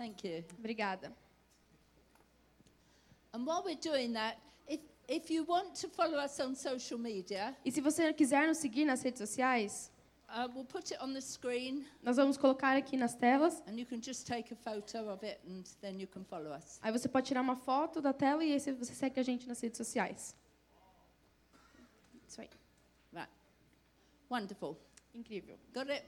Thank you. Obrigada. And while we're doing that, if, if you want to follow us on social media, E se você quiser nos seguir nas redes sociais, uh, we'll put it on the screen nós vamos colocar aqui nas telas. and you can just take a photo of it and then you can follow us. Aí você pode tirar uma foto da tela e aí você você segue a gente nas redes sociais. Isso aí. Right. Wonderful. Incrível. Got it?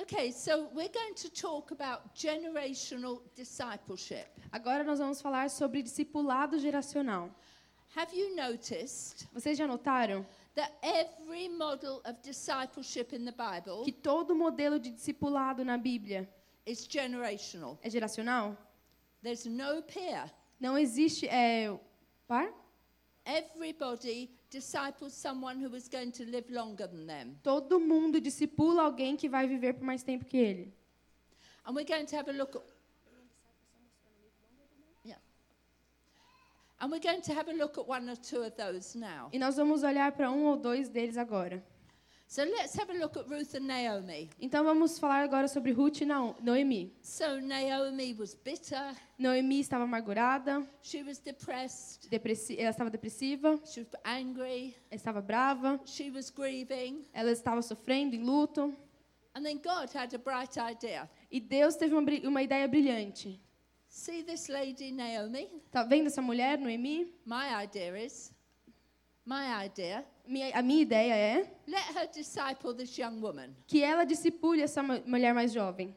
Okay, so we're going to talk about generational discipleship. Agora nós vamos falar sobre discipulado geracional. Have you noticed Vocês já notaram that every model of discipleship in the Bible que todo modelo de discipulado na Bíblia is generational? é geracional? There's no peer. Não existe é, par? Everybody disciples someone who is going to live longer than them. Todo mundo discipula alguém que vai viver por mais tempo que ele. And we're going to have a look at Yeah. And we're going to have a look at one or two of those now. E nós vamos olhar para um ou dois deles agora. So let's have a look at Ruth and Naomi. Então vamos falar agora sobre Ruth e Nao- Noemi. So Naomi was bitter, Noemi estava amargurada, she was depressed, depressi ela estava depressiva, she was angry, ela estava brava, she was grieving, ela estava sofrendo em luto. and then God had a bright idea. E Deus teve uma, uma ideia brilhante. See this lady Naomi? Tá vendo essa mulher, Noemi? My idea is my idea, Minha, a minha ideia é let her disciple this young woman. que ela discipule essa mu- mulher mais jovem.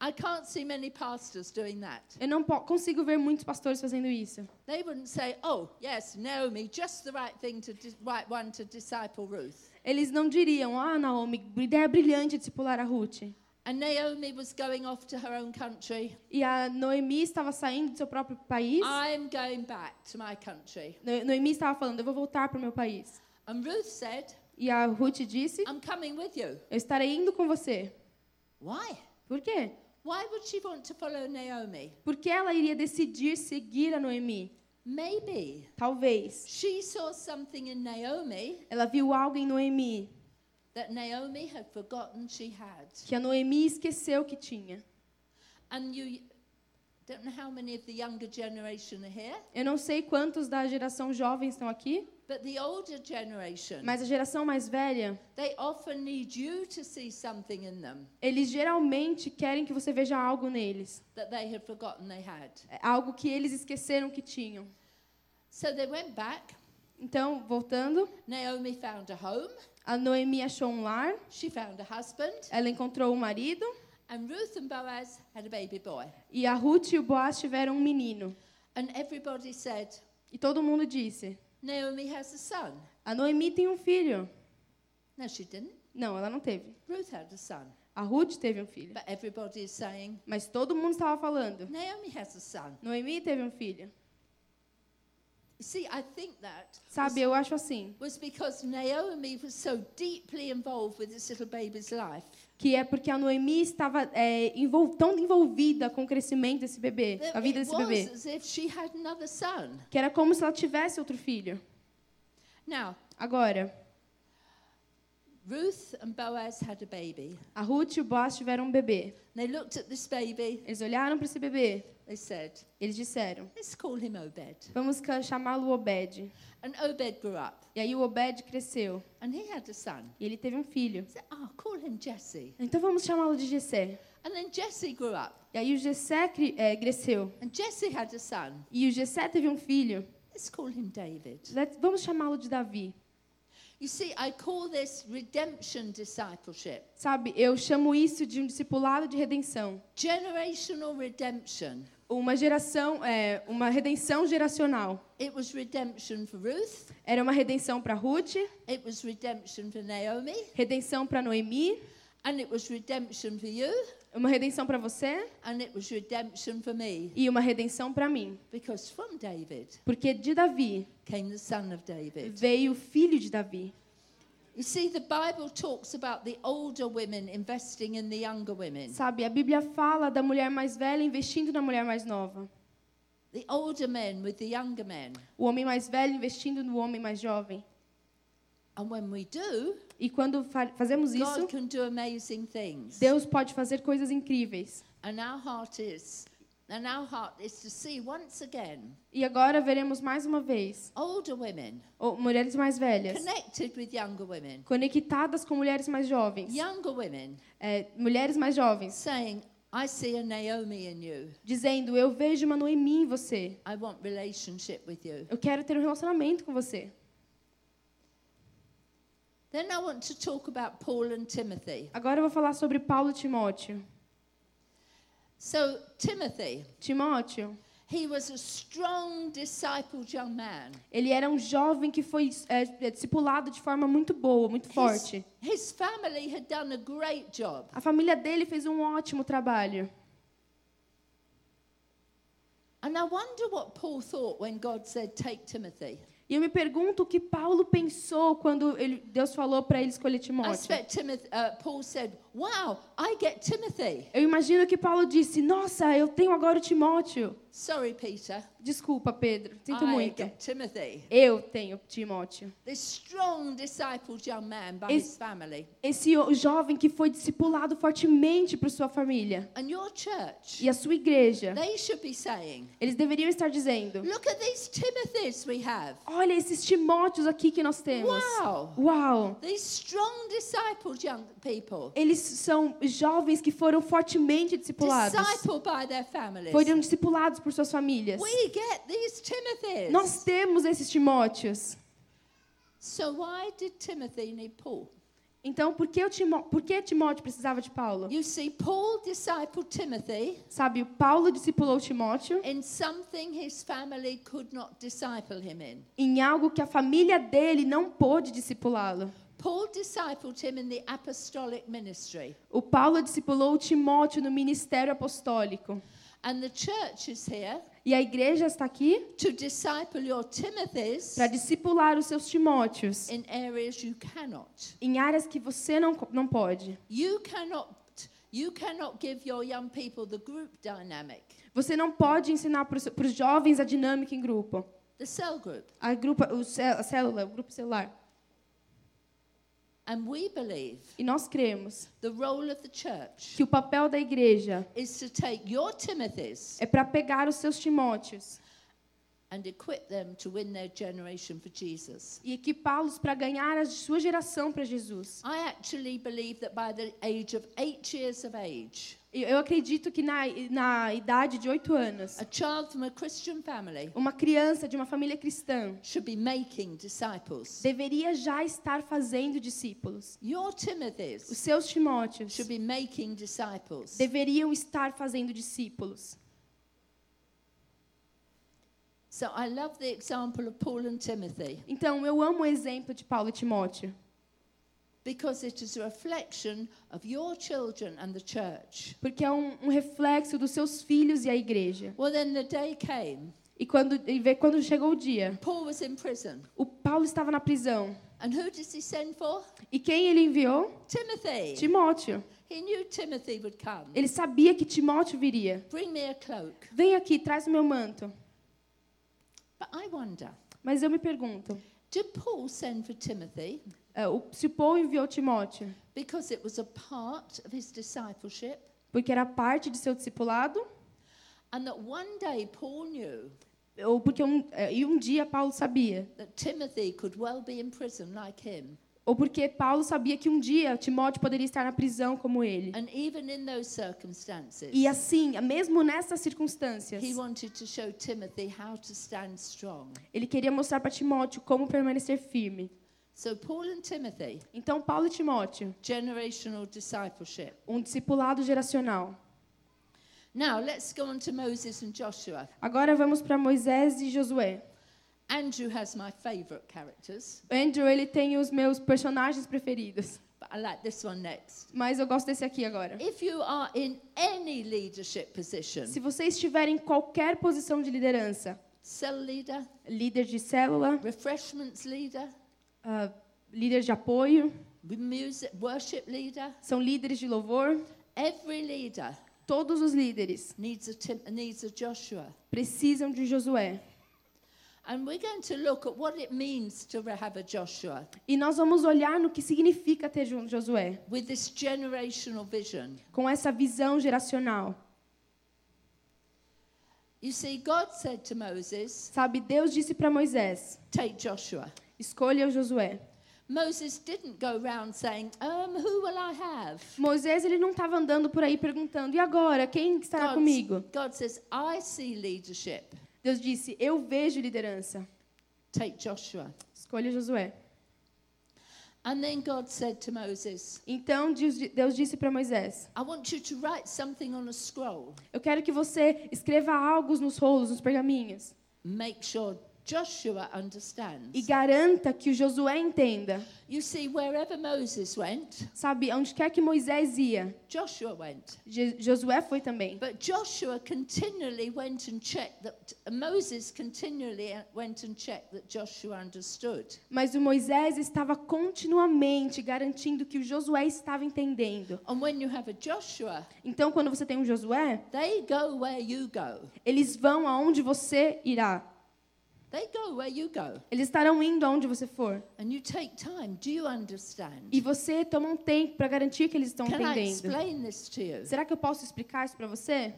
I can't see many pastors doing that. Eu não consigo ver muitos pastores fazendo isso. They wouldn't say, "Oh, yes, Naomi, just the right thing to right one to disciple Ruth." Eles não diriam, ah, Naomi, ideia brilhante discipular a Ruth. And Naomi was going off to her own country. E a Noemi estava saindo do seu próprio país. I'm going back to my country. No- Noemi estava falando, eu vou voltar para o meu país. And Ruth said, E a Ruth disse, I'm coming with you. eu estarei indo com você. Why? Por quê? Why would she want to follow Naomi? Porque ela iria decidir seguir a Noemi. Maybe Talvez. she saw something in Naomi Ela viu algo em Noemi that Naomi had forgotten she had. que a Noemi esqueceu que tinha. And you don't know how many of the younger generation are here, Eu não sei quantos da geração jovem estão aqui, but the older generation, mas a geração mais velha, they often need you to see something in them eles geralmente querem que você veja algo neles. that they had forgotten they had. É Algo que eles esqueceram que tinham. So they went back. Então, voltando, Naomi found a home. A Noemi achou um lar, She found a husband. ela encontrou um marido, And Ruth and Boaz had a baby boy. e a Ruth e o Boaz tiveram um menino. And everybody said, E todo mundo disse: Naomi has a son. A Noemi tem um filho. No, she didn't. Não, ela não teve. Ruth had a son. A Ruth teve um filho. But everybody is saying, Mas todo mundo estava falando: Naomi has a son. Noemi teve um filho. See, I think that Sabe, eu acho assim, was because Naomi was so deeply involved with this little baby's life. que é porque a Noemi estava é, envol- tão envolvida com o crescimento desse bebê, a vida desse bebê, was as if she had another son. que era como se ela tivesse outro filho. Now, Agora, Ruth and Boaz had a baby. a Ruth e o Boaz tiveram um bebê. They looked at this baby. Eles olharam para esse bebê, They said, eles disseram: let's call him Obed. Vamos chamá-lo Obed. And Obed grew up. E aí o Obed cresceu And he had a son. e ele teve um filho. Said, oh, call him Jesse. Então vamos chamá-lo de Jessé. And then Jesse grew up. E aí o Jessé é, cresceu And Jesse had a son. e o Jessé teve um filho. Let's call him David. Let- Vamos chamá-lo de Davi. You see, I call this redemption discipleship. Sabe, eu chamo isso de um discipulado de redenção. Generational redemption. Uma geração, é, uma redenção geracional. It was redemption for Ruth. Era uma redenção para Ruth, It was redemption for Naomi. redenção para Noemi, And it was redemption for you. Uma redenção para você And it was redemption for me. e uma redenção para mim. Because from David Porque de Davi came the son of David. veio o filho de Davi. You see, the Bible talks about the older women investing in the younger women. Sabe, a Bíblia fala da mulher mais velha investindo na mulher mais nova. The older men with the younger men. O homem mais velho investindo no homem mais jovem. And when we do, E quando fa fazemos God isso, can do amazing things. Deus pode fazer coisas incríveis. And our heart is, and our heart is to see once again E agora veremos mais uma vez older women ou, mulheres mais velhas connected with younger women, conectadas com mulheres mais jovens, younger women É, mulheres mais jovens, saying, I see a Naomi in you. dizendo: Eu vejo uma Noemi em você. I want relationship with you. Eu quero ter um relacionamento com você. Then I want to talk about Paul and Timothy. Agora eu vou falar sobre Paulo e Timóteo. So, Timothy, Timóteo, he was a strong, discipled young man. ele era um jovem que foi é, é, discipulado de forma muito boa, muito His, forte. his family had done a great job. A família dele fez um ótimo trabalho. And I wonder what Paul thought when God said, Take Timothy. E eu me pergunto o que Paulo pensou quando ele, Deus falou para ele escolher Timóteo. Timothy, uh, Paul said, Wow, I get Timothy. Eu imagino que Paulo disse: Nossa, eu tenho agora o Timóteo. Sorry, Peter. Desculpa, Pedro, sinto I muito. get Timothy. Eu tenho Timóteo. This strong, discipled young man by Is- his family. Esse jovem que foi discipulado fortemente por sua família. And your church, E a sua igreja. they should be saying, Eles deveriam estar dizendo: Look at these Timothys we have. Olha esses Timóteos aqui que nós temos. Wow. Uau! These strong, discipled young people. Eles são jovens que foram fortemente discipulados. Foram discipulados por suas famílias. We get these Timothys. Nós temos esses Timóteos. So why did Timothy need Paul? Então, por que, Timó por que Timóteo precisava de Paulo? You see, Paul discipled Timothy Sabe, Paulo discipulou Timóteo in something his family could not disciple him in. em algo que a família dele não pôde discipulá-lo. Paul discipled him in the apostolic ministry. O Paulo discipulou Timóteo no ministério apostólico. And the church is here E a igreja está aqui to disciple your Timothys para discipular os seus Timóteos in areas you cannot. em áreas que você não, não pode. You cannot you cannot give your young people the group dynamic, Você não pode ensinar para os jovens a dinâmica em grupo. the cell group. A, grupo, a célula, o grupo celular. And we believe E nós cremos the role of the church que o papel da igreja is to take your Timothys é para pegar os seus Timóteos and equip them to win their generation for Jesus. e equipá-los para ganhar a sua geração para Jesus. I actually believe that by the age of eight years of age, Eu acredito que na, na idade de oito anos, a child from a Christian family uma criança de uma família cristã should be making disciples. deveria já estar fazendo discípulos. Your Os Timothys seus Timóteos should be making disciples. deveriam estar fazendo discípulos. So I love the example of Paul and Timothy Então, eu amo o exemplo de Paulo e Timóteo, because it is a reflection of your children and the church. porque é um, um reflexo dos seus filhos e a igreja. Well, then the day came. E quando, e quando chegou o dia, Paul was in prison. o Paulo estava na prisão. And who does he send for? E quem ele enviou? Timothy. Timóteo. He knew Timothy would come. Ele sabia que Timóteo viria. Bring me a cloak. Vem aqui, traz o meu manto. But I wonder, Mas eu me pergunto, did Paul send for Timothy é, o- se Paulo enviou Timóteo because it was a part of his discipleship? porque era parte de seu discipulado? And that one day Paul knew Ou porque um, é, e um dia Paulo sabia? that Timothy could well be in prison like him. Ou porque Paulo sabia que um dia Timóteo poderia estar na prisão como ele? And even in those circumstances, E assim, mesmo nessas circunstâncias, he wanted to show Timothy how to stand strong. ele queria mostrar para Timóteo como permanecer firme. So, Paul and Timothy, Então, Paulo e Timóteo, generational discipleship. um discipulado geracional. Now, let's go on to Moses and Joshua. Agora vamos para Moisés e Josué. Andrew has my favorite characters, Andrew, ele tem os meus personagens preferidos, but I like this one next. mas eu gosto desse aqui agora. If you are in any leadership position, Se você estiver em qualquer posição de liderança, cell leader, líder de célula, refreshments leader, ah, líder de apoio, music, worship leader, são líderes de louvor, every leader todos os líderes needs a, needs a Joshua. precisam de Josué. E nós vamos olhar no que significa ter Jo- Josué, with this generational vision. com essa visão geracional. You see, God said to Moses, Sabe, Deus disse para Moisés: Take Joshua. escolha o Josué. Moses didn't go round saying, um, Who will I have? Moisés ele não estava andando por aí perguntando: e agora quem estará God, comigo? God says, I see leadership. Deus disse: eu vejo liderança. Take Joshua. Escolha Josué. And then God said to Moses, Então Deus disse para Moisés: I want you to write something on a scroll. Eu quero que você escreva algo nos rolos, nos pergaminhos. Make sure Joshua understands. E garanta que o Josué entenda. You see, wherever Moses went, Sabe, onde quer que Moisés ia, Joshua went. Je- Josué foi também. But Joshua continually went and checked that Moses continually went and checked that Joshua understood. Mas o Moisés estava continuamente garantindo que o Josué estava entendendo. And when you have a Joshua, Então, quando você tem um Josué, they go where you go. eles vão aonde você irá. They go where you go. Eles estarão indo aonde você for. And you take time. Do you understand? E você toma um tempo para garantir que eles estão Can I entendendo. explain this to you? Será que eu posso explicar isso para você?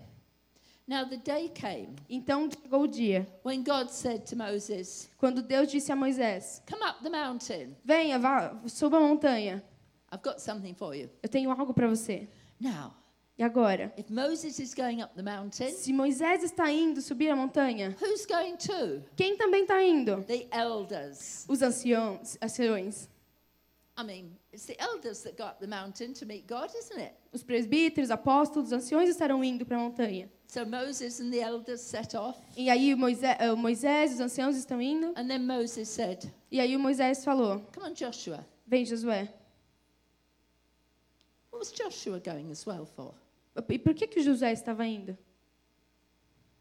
Now, the day came Então chegou o dia, when God said to Moses, quando Deus disse a Moisés: Come up the mountain. Venha, vá, suba a montanha. I've got something for you. Eu tenho algo para você. Now, E agora? if Moses is going up the mountain, Se Moisés está indo subir a montanha, who's going too? quem também está indo? The elders. Os anciões, anciões. I mean, it's the elders that go up the mountain to meet God, isn't it? Os presbíteros, apóstolos, os anciões estarão indo para a montanha. So Moses and the elders set off. E aí Moisés, eh, o Moisés, os anciãos estão indo. And then Moses said, E aí o Moisés falou: Come on, Joshua. Vem, Josué. What was Joshua going as well for? E por que que o Josué estava indo?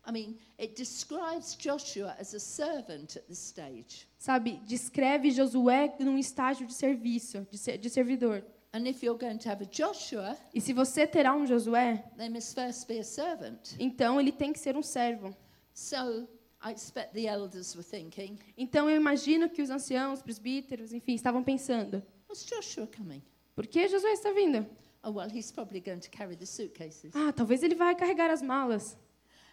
I mean, it describes Joshua as a servant at this stage. Sabe, descreve Josué num estágio de serviço, de, ser, de servidor. And if you're going to have a Joshua, E se você terá um Josué, they must first be a servant. então ele tem que ser um servo. So I expect the elders were thinking, Então eu imagino que os anciãos, presbíteros, enfim, estavam pensando: What's Joshua coming? por que Josué está vindo? Oh, well, he's probably going to carry the suitcases. Ah, talvez ele vai carregar as malas.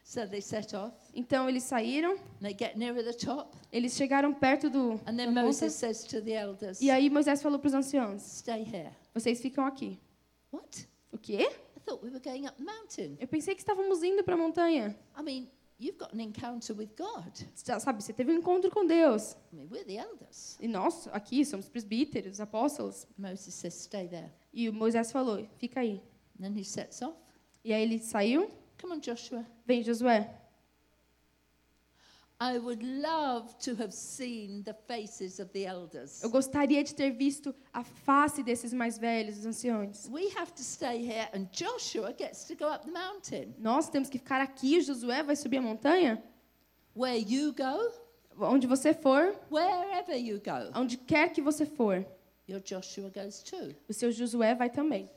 So they set off. Então eles saíram, They get nearer the top. eles chegaram perto do. And then Moses says to the elders, e aí Moisés falou para os anciãos: Stay here. vocês ficam aqui. What? O quê? I thought we were going up the mountain. Eu pensei que estávamos indo para a montanha. I mean, you've got an encounter with God. Já sabe, você teve um encontro com Deus. I mean, we're the elders. E nós aqui somos presbíteros, apóstolos. Moses says, Stay there. E o Moisés falou: fica aí. Then he sets off. E aí ele saiu. Come on, Joshua. Vem, Josué. I would love to have seen the faces of the elders. Eu gostaria de ter visto a face desses mais velhos, os anciões. We have to stay here, and Joshua gets to go up the mountain. Nós temos que ficar aqui, Josué vai subir a montanha? Where you go, Onde você for, wherever you go, onde quer que você for, your Joshua goes too. o seu Josué vai também.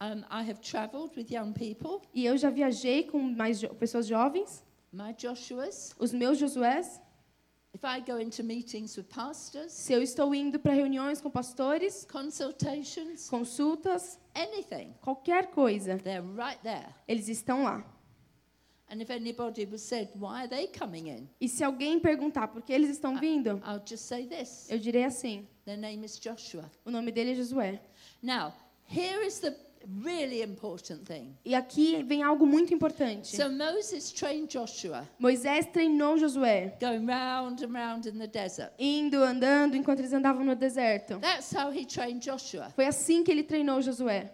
Um, I have traveled with young people. E eu já viajei com mais jo pessoas jovens, My Joshuas. os meus Josués. If I go into meetings with pastors, Se eu estou indo para reuniões com pastores, consultations, consultas, anything, qualquer coisa, they're right there. eles estão lá. And if anybody was said, why are they coming in? E se alguém perguntar por que eles estão vindo, I'll just say this. eu direi assim: Their name is Joshua. o nome dele é Josué. Now, here is the really important thing. E aqui vem algo muito importante. So Moses trained Joshua Moisés treinou Josué, going round and round in the desert. indo, andando, enquanto eles andavam no deserto. That's how he trained Joshua. Foi assim que ele treinou Josué.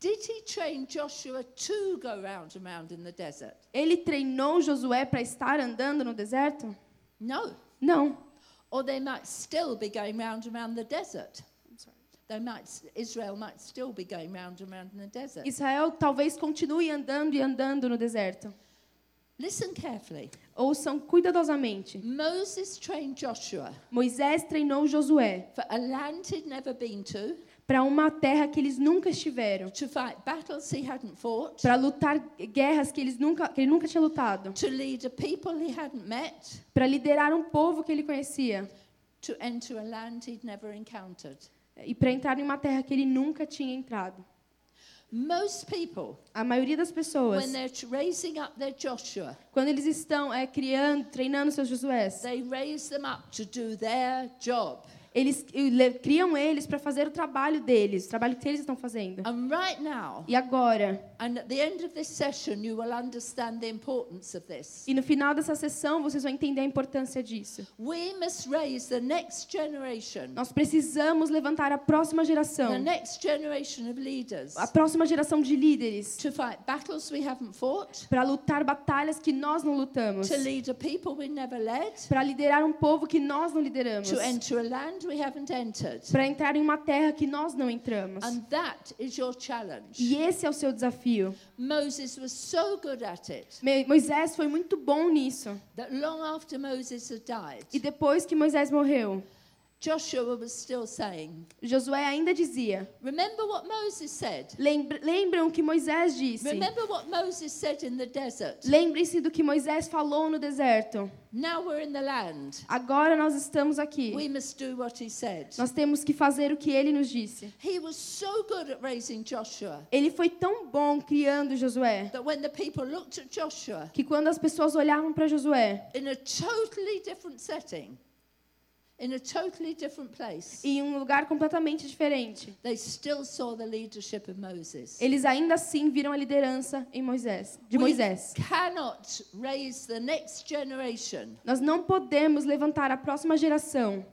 Did he train Joshua to go round and round in the desert? Ele treinou Josué para estar andando no deserto? No. Não. Or they might still be going round and round the desert. They might, Israel might still be going round and round in the desert. Israel talvez continue andando e andando no deserto. Listen carefully. Ouçam cuidadosamente. Moses trained Joshua Moisés treinou Josué for a land he'd never been to, para uma terra que eles nunca estiveram, para lutar guerras que, eles nunca, que ele nunca tinha lutado, para liderar um povo que ele conhecia. E para entrar em uma terra que ele nunca tinha entrado. Most people, A maioria das pessoas, when they're raising up their Joshua, quando eles estão é, criando, treinando seus Josués, they raise them up to do their job. Eles le- criam eles para fazer o trabalho deles, o trabalho que eles estão fazendo. And right now, E agora, session, e no final dessa sessão, vocês vão entender a importância disso. We must raise the next generation, Nós precisamos levantar a próxima the geração, next generation of leaders, a próxima geração de líderes, to fight battles we haven't fought, para lutar batalhas que nós não lutamos, to lead a people we never led, para liderar um povo que nós não lideramos, to enter a land. Para entrar em uma terra que nós não entramos. And that is your challenge. E esse é o seu desafio. Moses was so good at it Moisés foi muito bom nisso. that long after Moses had died, E depois que Moisés morreu, Joshua was still saying, Josué ainda dizia: Remember what Moses said? Lembra- Lembram que Moisés disse? Remember what Moses said in the desert? Lembrem-se do que Moisés falou no deserto. Now we're in the land. Agora nós estamos aqui. We must do what he said. Nós temos que fazer o que ele nos disse. He was so good at raising Joshua Ele foi tão bom criando Josué that when the people looked at Joshua que quando as pessoas olhavam para Josué in a totally different setting, in a totally different place, em um lugar completamente diferente, they still saw the leadership of Moses. eles ainda assim viram a liderança em Moisés, de We Moisés. cannot raise the next generation Nós não podemos levantar a próxima geração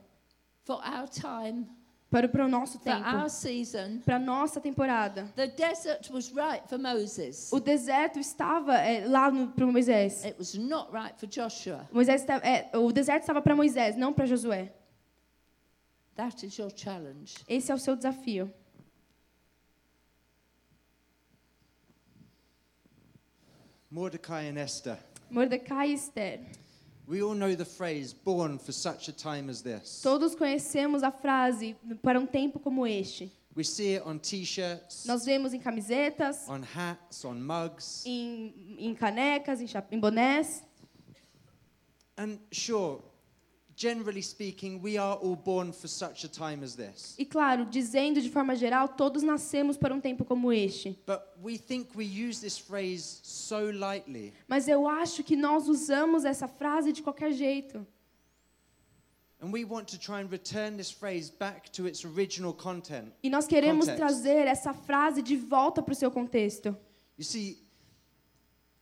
for our time, para, para o nosso for our tempo, season. para a nossa temporada. The desert was right for Moses. O deserto estava é, lá para Moisés. It was not right for Joshua. Moisés esta- é, o deserto estava para Moisés, não para Josué. That is your challenge. Esse é o seu desafio. Mordecai and Esther. Mordecai e Esther. We all know the phrase, born for such a time as this. Todos conhecemos a frase para um tempo como este. We see it on t shirts, Nós vemos em camisetas, on hats, on mugs. em, em canecas, em, em bonés. And sure, generally speaking, we are all born for such a time as this. E claro, dizendo de forma geral, todos nascemos para um tempo como este. But we think we use this phrase so lightly. Mas eu acho que nós usamos essa frase de qualquer jeito. And we want to try and return this phrase back to its original content. E nós queremos Context. trazer essa frase de volta para o seu contexto. You see,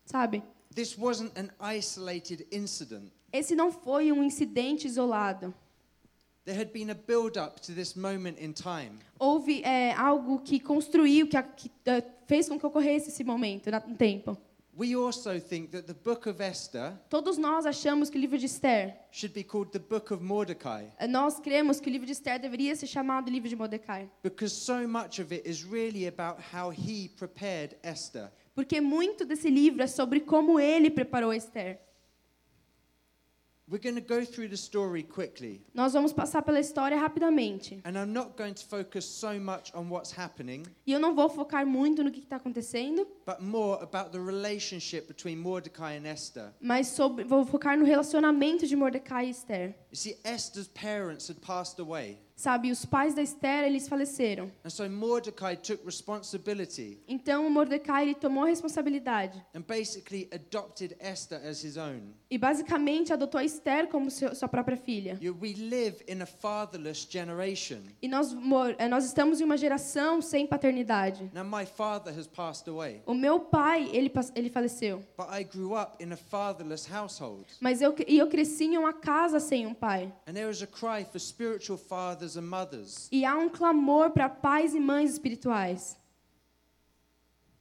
Sabe? this wasn't an isolated incident. Esse não foi um incidente isolado. There had been a build up to this moment in time. Houve é, algo que construiu, que, que, eh, fez com que ocorresse esse momento no tempo. We also think that the book of Esther Todos nós achamos que o livro de Esther, should be called the book of Mordecai eh, nós cremos que o livro de Esther deveria ser chamado livro de Mordecai. because so much of it is really about how he prepared Esther. Porque muito desse livro é sobre como ele preparou Esther. We're going to go through the story quickly, Nós vamos passar pela história rapidamente. and I'm not going to focus so much on what's happening, E eu não vou focar muito no que está acontecendo, but more about the relationship between Mordecai and Esther. mas sobre, vou focar no relacionamento de Mordecai e Esther. You see, Esther's parents had passed away, Sabe, os pais da Esther, eles faleceram. and so Mordecai took responsibility Então, Mordecai, ele tomou a responsabilidade. and basically adopted Esther as his own. E basicamente adotou a Esther como seu, sua própria filha. You, we live in a fatherless generation. E nós, mor- eh, nós estamos em uma geração sem paternidade. Now, my father has passed away, O meu pai, ele, pas- ele faleceu. but I grew up in a fatherless household. Mas eu, e eu cresci em uma casa sem um pai. And there is a cry for spiritual fathers and mothers. E há um clamor para pais e mães espirituais.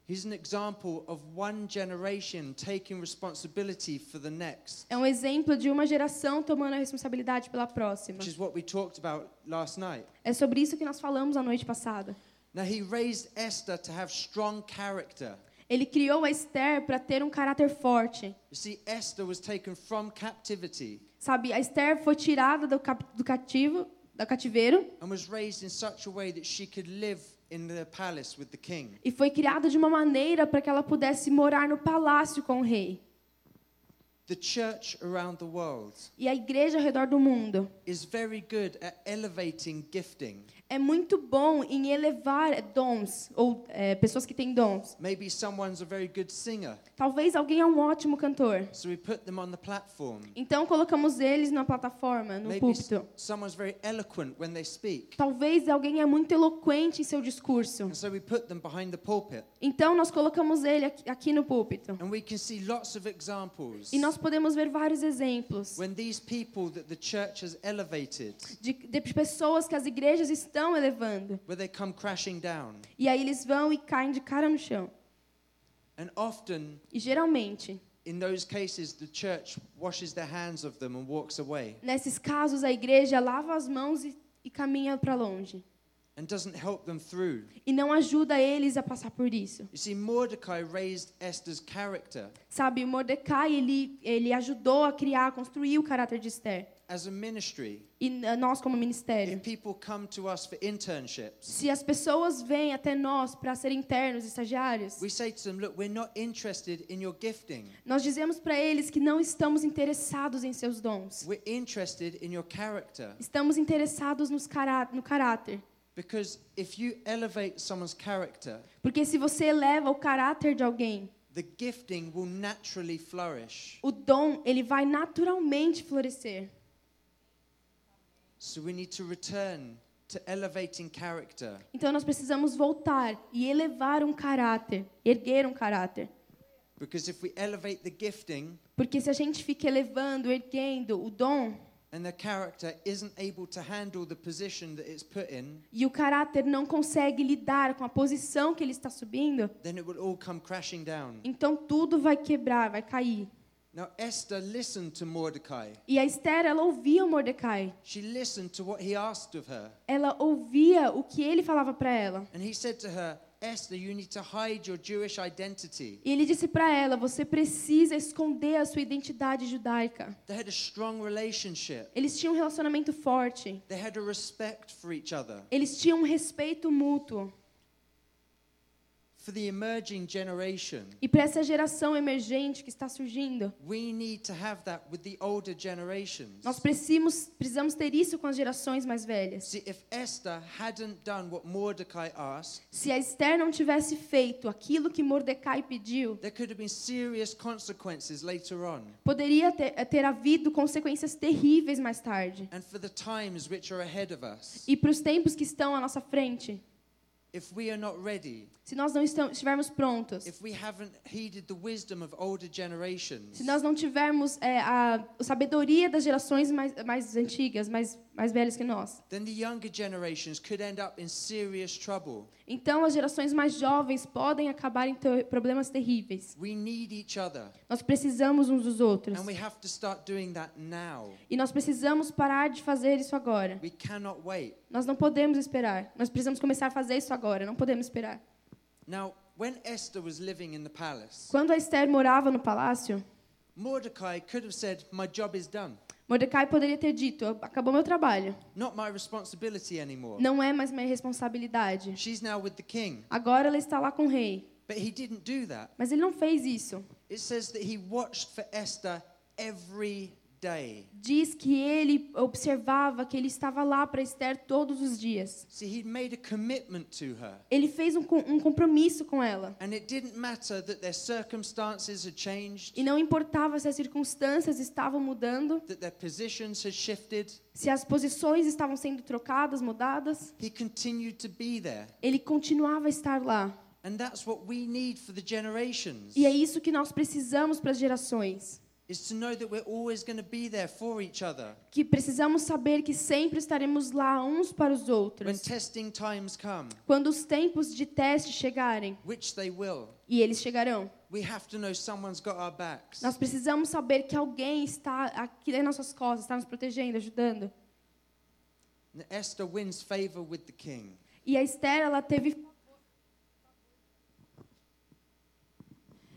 He's an example of one generation taking responsibility for the next, É um exemplo de uma geração tomando a responsabilidade pela próxima. which is what we talked about last night. É sobre isso que nós falamos a noite passada. Now, he raised Esther to have strong character. Ele criou a Esther para ter um caráter forte. You see, Esther was taken from captivity Sabe, a Esther foi tirada do, cap- do cativo, do cativeiro and was raised in such a way that she could live in the palace with the king. e foi criada de uma maneira para que ela pudesse morar no palácio com o rei. The church around the world E a igreja ao redor do mundo é muito bom em elevar dons ou é, pessoas que têm dons. Maybe someone's a very good singer, Talvez alguém é um ótimo cantor. so we put them on the platform. Então colocamos eles na plataforma, no Maybe púlpito. someone's very eloquent when they speak, Talvez alguém é muito eloquente em seu discurso. and so we put them behind the pulpit. Então nós colocamos ele aqui, aqui no púlpito. And we can see lots of examples E nós podemos ver vários exemplos when these people that the church has elevated, de, de pessoas que as igrejas estão elevando. where they come crashing down. E aí eles vão e caem de cara no chão. And often, E geralmente, cases, nesses casos, a igreja lava as mãos e, e caminha para longe. and doesn't help them through. E não ajuda eles a passar por isso. You see, Mordecai raised Esther's character Sabe, Mordecai, ele, ele ajudou a criar, a construir o caráter de Esther. As a ministry. E nós, como ministério. If people come to us for internships, Se as pessoas vêm até nós para ser internos, estagiários, we say to them, Look, we're not interested in your gifting, nós dizemos para eles que não estamos interessados em seus dons. we're interested in your character. Estamos interessados nos cará no caráter. Because if you elevate someone's character, Porque se você eleva o caráter de alguém, the gifting will naturally flourish. o dom, ele vai naturalmente florescer. So we need to return to elevating character. Então nós precisamos voltar e elevar um caráter, erguer um caráter. Because if we elevate the gifting Porque se a gente fica elevando, erguendo o dom, and the character isn't able to handle the position that it's put in, e o caráter não consegue lidar com a posição que ele está subindo, then it will all come crashing down. então tudo vai quebrar, vai cair. Now, Esther listened to Mordecai. E a Esther, ela ouvia Mordecai. She listened to what he asked of her. Ela ouvia o que ele falava para ela. And he said to her, Esther, you need to hide your Jewish identity. E ele disse para ela: você precisa esconder a sua identidade judaica. They had a strong relationship. Eles tinham um relacionamento forte. They had a respect for each other. Eles tinham um respeito mútuo. For the emerging generation, E para essa geração emergente que está surgindo, we need to have that with the older generations. nós precisamos, precisamos ter isso com as gerações mais velhas. See, if Esther hadn't done what Mordecai asked, Se a Esther não tivesse feito aquilo que Mordecai pediu, there could have been serious consequences later on. poderia ter, ter havido consequências terríveis mais tarde. And for the times which are ahead of us, E para os tempos que estão à nossa frente, if we are not ready, se nós não estivermos prontos, if we haven't heeded the wisdom of older generations, se nós não tivermos é, a sabedoria das gerações mais, mais antigas, mais, mais velhas que nós, then the younger generations could end up in serious trouble. então as gerações mais jovens podem acabar em problemas terríveis. Nós precisamos uns dos outros. and we have to start doing that now. E nós precisamos parar de fazer isso agora. We cannot wait. Nós não podemos esperar. Nós precisamos começar a fazer isso agora. Não podemos esperar. Now, when Esther was living in the palace, Quando a Esther morava no palácio, Mordecai could have said, My job is done. Mordecai poderia ter dito: acabou meu trabalho. Not my responsibility anymore. Não é mais minha responsabilidade. She's now with the king. Agora ela está lá com o rei. But he didn't do that. Mas ele não fez isso. It says that he watched for Esther every. Diz que ele observava que ele estava lá para Esther todos os dias. See, he'd made a commitment to her. Ele fez um, um compromisso com ela. And it didn't matter that their circumstances had changed, E não importava se as circunstâncias estavam mudando, se as posições estavam sendo trocadas, mudadas. he continued to be there. Ele continuava a estar lá. And that's what we need for the generations. E é isso que nós precisamos para as gerações. Is to know that we're always going to be there for each other. Que precisamos saber que sempre estaremos lá uns para os When outros. testing times come, Quando os tempos de teste chegarem, which they will, e eles chegarão, we have to know someone's got our backs. nós precisamos saber que alguém está aqui nas nossas costas, está nos protegendo, ajudando. And Esther wins favor with the king. E a Esther, ela teve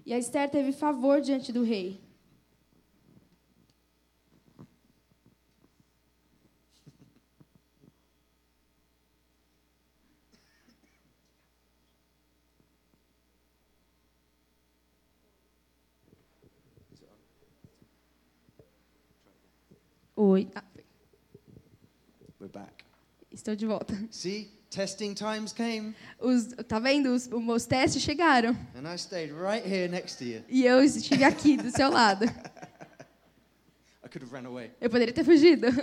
E a Esther teve favor diante do rei. Oi. Ah, We're back. estou de volta. See, testing times came, Os, tá vendo? Os, os testes chegaram. and I stayed right here next to you. E eu estive aqui do seu lado. I could have ran away. Eu poderia ter fugido.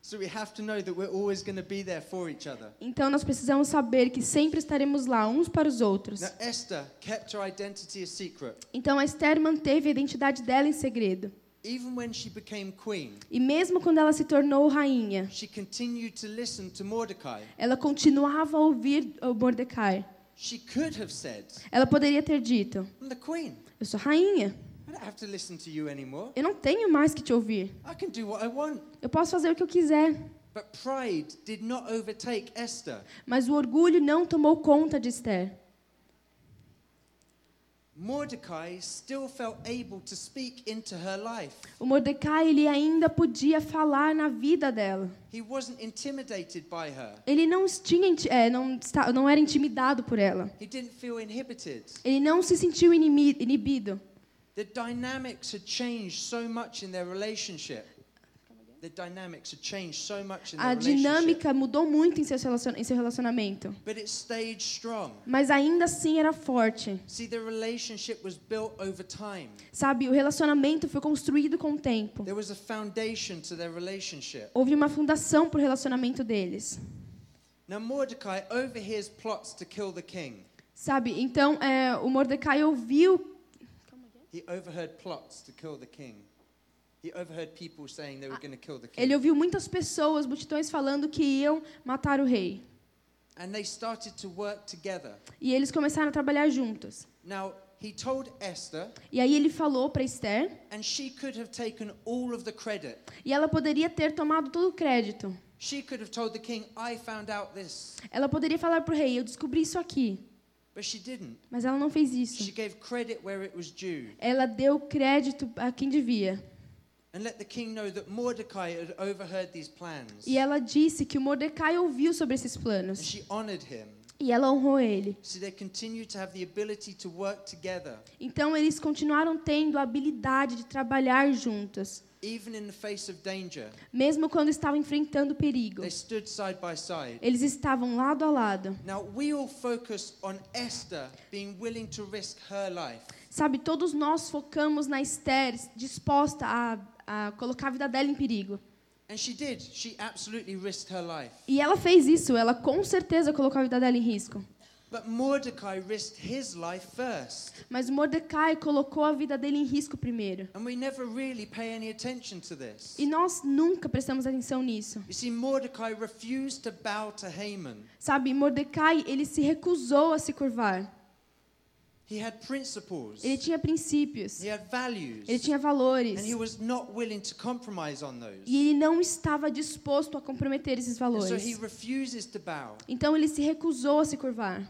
So we have to know that we're always going to be there for each other. Então nós precisamos saber que sempre estaremos lá uns para os outros. Now, Esther kept her identity a secret. Então a Esther manteve a identidade dela em segredo. Even when she became queen, E mesmo quando ela se tornou rainha, she continued to listen to Mordecai. ela continuava a ouvir o Mordecai. She could have said, Ela poderia ter dito: I'm the queen. Eu sou rainha. I don't have to listen to you anymore. Eu não tenho mais que te ouvir. I can do what I want. Eu posso fazer o que eu quiser. But pride did not overtake Esther. Mas o orgulho não tomou conta de Esther. Mordecai still felt able to speak into her life. O Mordecai ele ainda podia falar na vida dela. He wasn't intimidated by her. Ele não tinha, é, não, não era intimidado por ela. He didn't feel inhibited. Ele não se sentiu inibido. The dynamics had changed so much in their relationship. A dinâmica mudou muito em seu relacionamento. But it stayed strong. Mas ainda assim era forte. See, the relationship was built over time. Sabe, o relacionamento foi construído com o tempo. There was a foundation to their relationship. Houve uma fundação para o relacionamento deles. Now, Mordecai overhears plots to kill the king. Sabe, então é, o Mordecai ouviu He overheard plots to kill the king. Ele ouviu muitas pessoas, multidões falando que iam matar o rei. And they started to work together. E eles começaram a trabalhar juntos. Now, he told Esther, E aí ele falou para Esther, and she could have taken all of the credit. e ela poderia ter tomado todo o crédito. She could have told the king, I found out this. Ela poderia falar para o rei, eu descobri isso aqui. But she didn't. Mas ela não fez She isso. gave credit where it was due. Ela deu crédito a quem devia. E ela disse que o Mordecai ouviu sobre esses And planos. she honored him. E ela honrou ele. So they continued to have the ability to work together, Então eles continuaram tendo a habilidade de trabalhar juntos, even in the face of danger. mesmo quando estavam enfrentando perigo. They stood side by side. Eles estavam lado a lado. Now, we all focus on Esther being willing to risk her life. Sabe, todos nós focamos na Esther disposta a, a colocar a vida dela em perigo. And she did. She absolutely risked her life. E ela fez isso, ela com certeza colocou a vida dela em risco. But Mordecai risked his life first. Mas Mordecai colocou a vida dele em risco primeiro. And we never really pay any attention to this. E nós nunca prestamos atenção nisso. You see, Mordecai refused to bow to Haman. Sabe, Mordecai, ele se recusou a se curvar. He had principles, Ele tinha princípios, he had values, ele tinha valores. and he was not willing to compromise on those. E ele não estava disposto a comprometer esses And so he valores. refuses to bow. Então ele se recusou a se curvar.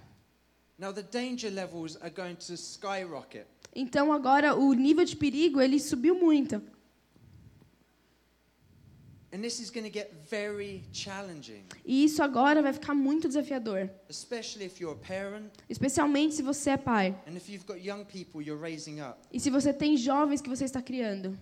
Now, the danger levels are going to skyrocket. Então agora o nível de perigo ele subiu muito. And this is going to get very challenging, E isso agora vai ficar muito desafiador, especially if you're a parent especialmente se você é pai and if you've got young people you're raising up. e se você tem jovens que você está criando.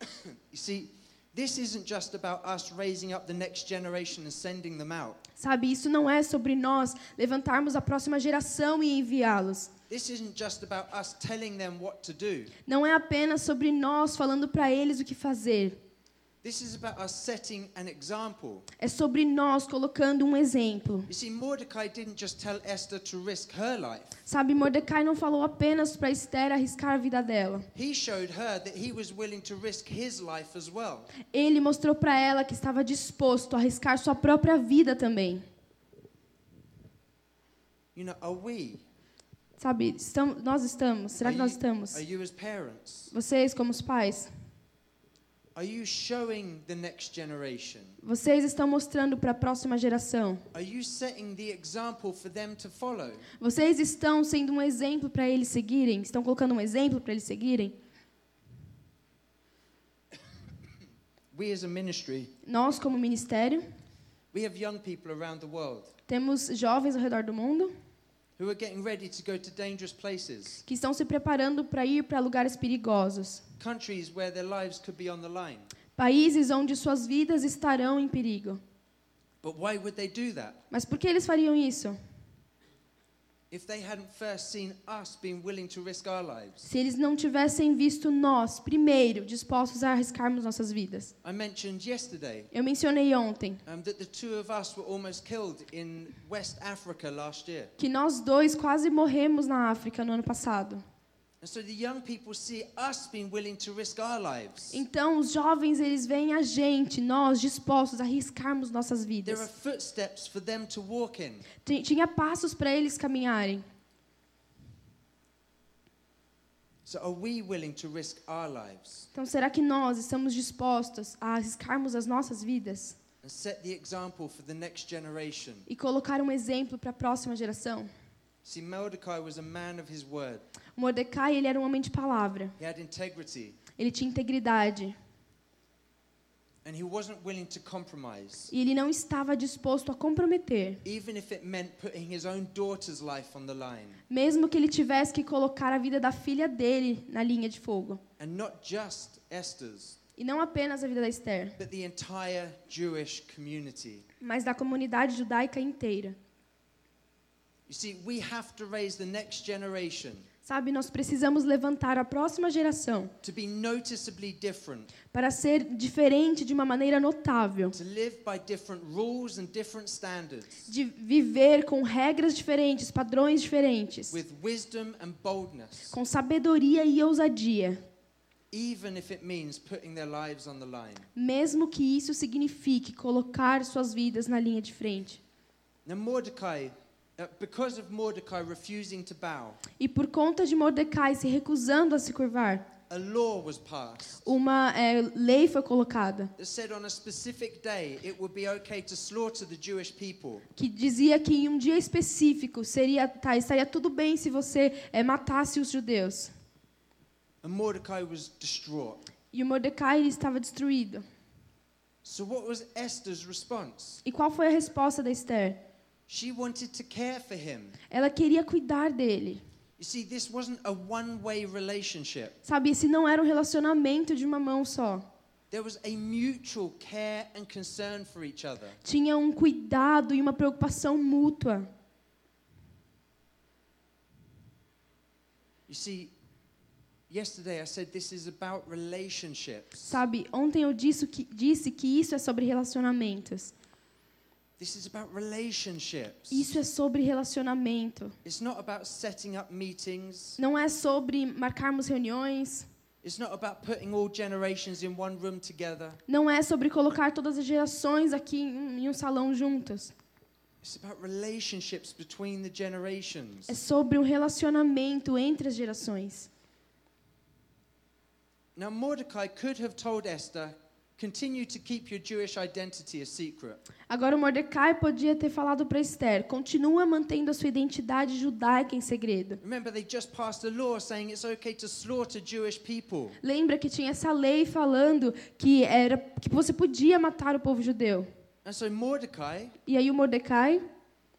You see, this isn't just about us raising up the next generation and sending them out. Sabe, isso não é sobre nós levantarmos a próxima geração e enviá-los. This isn't just about us telling them what to do. Não é apenas sobre nós falando para eles o que fazer. É sobre nós colocando um exemplo. You see, Mordecai didn't just tell Esther to risk her life. Sabe, Mordecai não falou apenas para Esther arriscar a vida dela. He showed her that he was willing to risk his life as well. Ele mostrou para ela que estava disposto a arriscar sua própria vida também. You know, are we? Sabe, estamos, nós estamos. Será que nós estamos? Are you as parents? Vocês, como os pais, Are you showing the next generation? Vocês estão mostrando para a próxima geração. Are you setting the example for them to follow? Vocês estão sendo um exemplo para eles seguirem? Estão colocando um exemplo para eles seguirem? We as a ministry, Nós, como ministério, we have young people around the world temos jovens ao redor do mundo que estão se preparando para ir para lugares perigosos, countries where their lives could be on the line. países onde suas vidas estarão em perigo. But why would they do that? Mas por que eles fariam isso? Se eles não tivessem visto nós, primeiro, dispostos a arriscarmos nossas vidas. I mentioned yesterday Eu mencionei ontem that the two of us were almost killed in West Africa last year. que nós dois quase morremos na África no ano passado. Então, os jovens, eles veem a gente, nós, dispostos a arriscarmos nossas vidas. Tinha passos para eles caminharem. So are we willing to risk our lives Então, será que nós estamos dispostos a arriscarmos as nossas vidas and set the example for the next generation? e colocar um exemplo para a próxima geração? See, Mordecai was a man of his word. Mordecai, ele era um homem de palavra. He had integrity Ele tinha integridade and he wasn't willing to compromise, e ele não estava disposto a comprometer, even if it meant putting his own daughter's life on the line. mesmo que ele tivesse que colocar a vida da filha dele na linha de fogo. And not just Esther's, E não apenas a vida da Esther, but the entire Jewish community. mas da comunidade judaica inteira. You see, we have to raise the next generation Sabe, nós precisamos levantar a próxima geração to be noticeably different, para ser diferente de uma maneira notável, to live by different rules and different standards, de viver com regras diferentes, padrões diferentes, with wisdom and boldness, com sabedoria e ousadia, even if it means putting their lives on the line. mesmo que isso signifique colocar suas vidas na linha de frente. Now, Mordecai, uh, because of Mordecai refusing to bow, E por conta de Mordecai se recusando a se curvar, a law was passed uma é, lei foi colocada that said on a specific day it would be okay to slaughter the Jewish people. que dizia que em um dia específico seria tá, estaria tudo bem se você é, matasse os judeus. And Mordecai was distraught. E o Mordecai estava destruído. So, what was Esther's response? E qual foi a resposta da Esther? She wanted to care for him. Ela queria cuidar dele. You see, this wasn't a one way relationship, Sabe, esse não era um relacionamento de uma mão só. there was a mutual care and concern for each other. Tinha um cuidado e uma preocupação mútua. You see, yesterday I said this is about relationships. Sabe, ontem eu disse que, disse que isso é sobre relacionamentos. This is about relationships. Isso é sobre relacionamento. It's not about setting up meetings. Não é sobre marcarmos reuniões. It's not about putting all generations in one room together. Não é sobre colocar todas as gerações aqui em, um salão juntas. It's about relationships between the generations. É sobre um relacionamento entre as gerações. Now, Mordecai could have told Esther, continue to keep your Jewish identity a secret. Agora, Mordecai podia ter falado para Esther: continua mantendo a sua identidade judaica em segredo. Remember, they just passed a law saying it's okay to slaughter Jewish people. Lembra que tinha essa lei falando que era que você podia matar o povo judeu. And so Mordecai E aí o Mordecai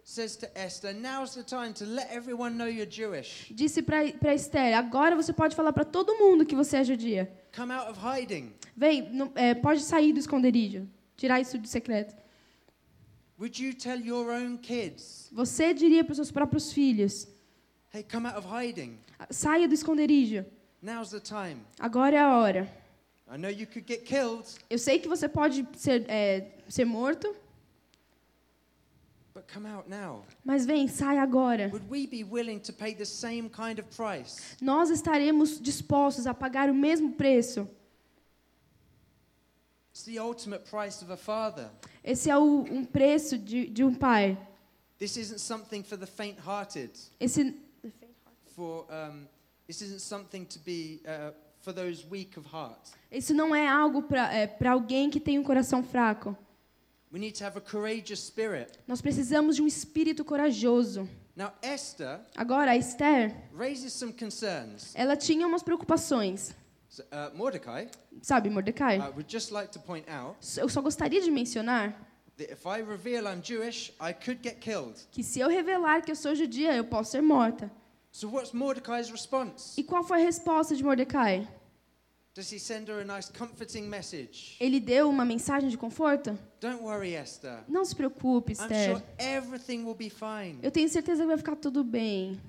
says to Esther, now's the time to let everyone know you're Jewish. disse para Esther: agora você pode falar para todo mundo que você é judia. Come out of hiding. Vem, não- é, pode sair do esconderijo, tirar isso de secreto. Would you tell your own kids, Você diria para os seus próprios filhos: hey, come out of hiding? saia do esconderijo. Now's the time. Agora é a hora. I know you could get killed, Eu sei que você pode ser, é, ser morto, but come out now. Mas vem, sai agora. Would we be willing to pay the same kind of price? Nós estaremos dispostos a pagar o mesmo preço. It's the ultimate price of a father. Esse é o, um preço de, de um pai. This isn't something for the faint-hearted. Esse For um, this isn't something to be uh, for those weak of heart. Isso não é algo para é, pra alguém que tem um coração fraco. Nós precisamos de um espírito corajoso. Now, Esther Agora, Esther, raises some concerns. ela tinha umas preocupações. So, uh, Mordecai, Sabe, Mordecai? I would just like to point out Eu só gostaria de mencionar that if I reveal I'm Jewish, I could get killed. que se eu revelar que eu sou judia, eu posso ser morta. So, what's Mordecai's response? E qual foi a resposta de Mordecai? Ele deu uma mensagem de conforto? Don't worry, Esther. Não se preocupe, Esther. everything will be fine. Eu tenho certeza que vai ficar tudo bem.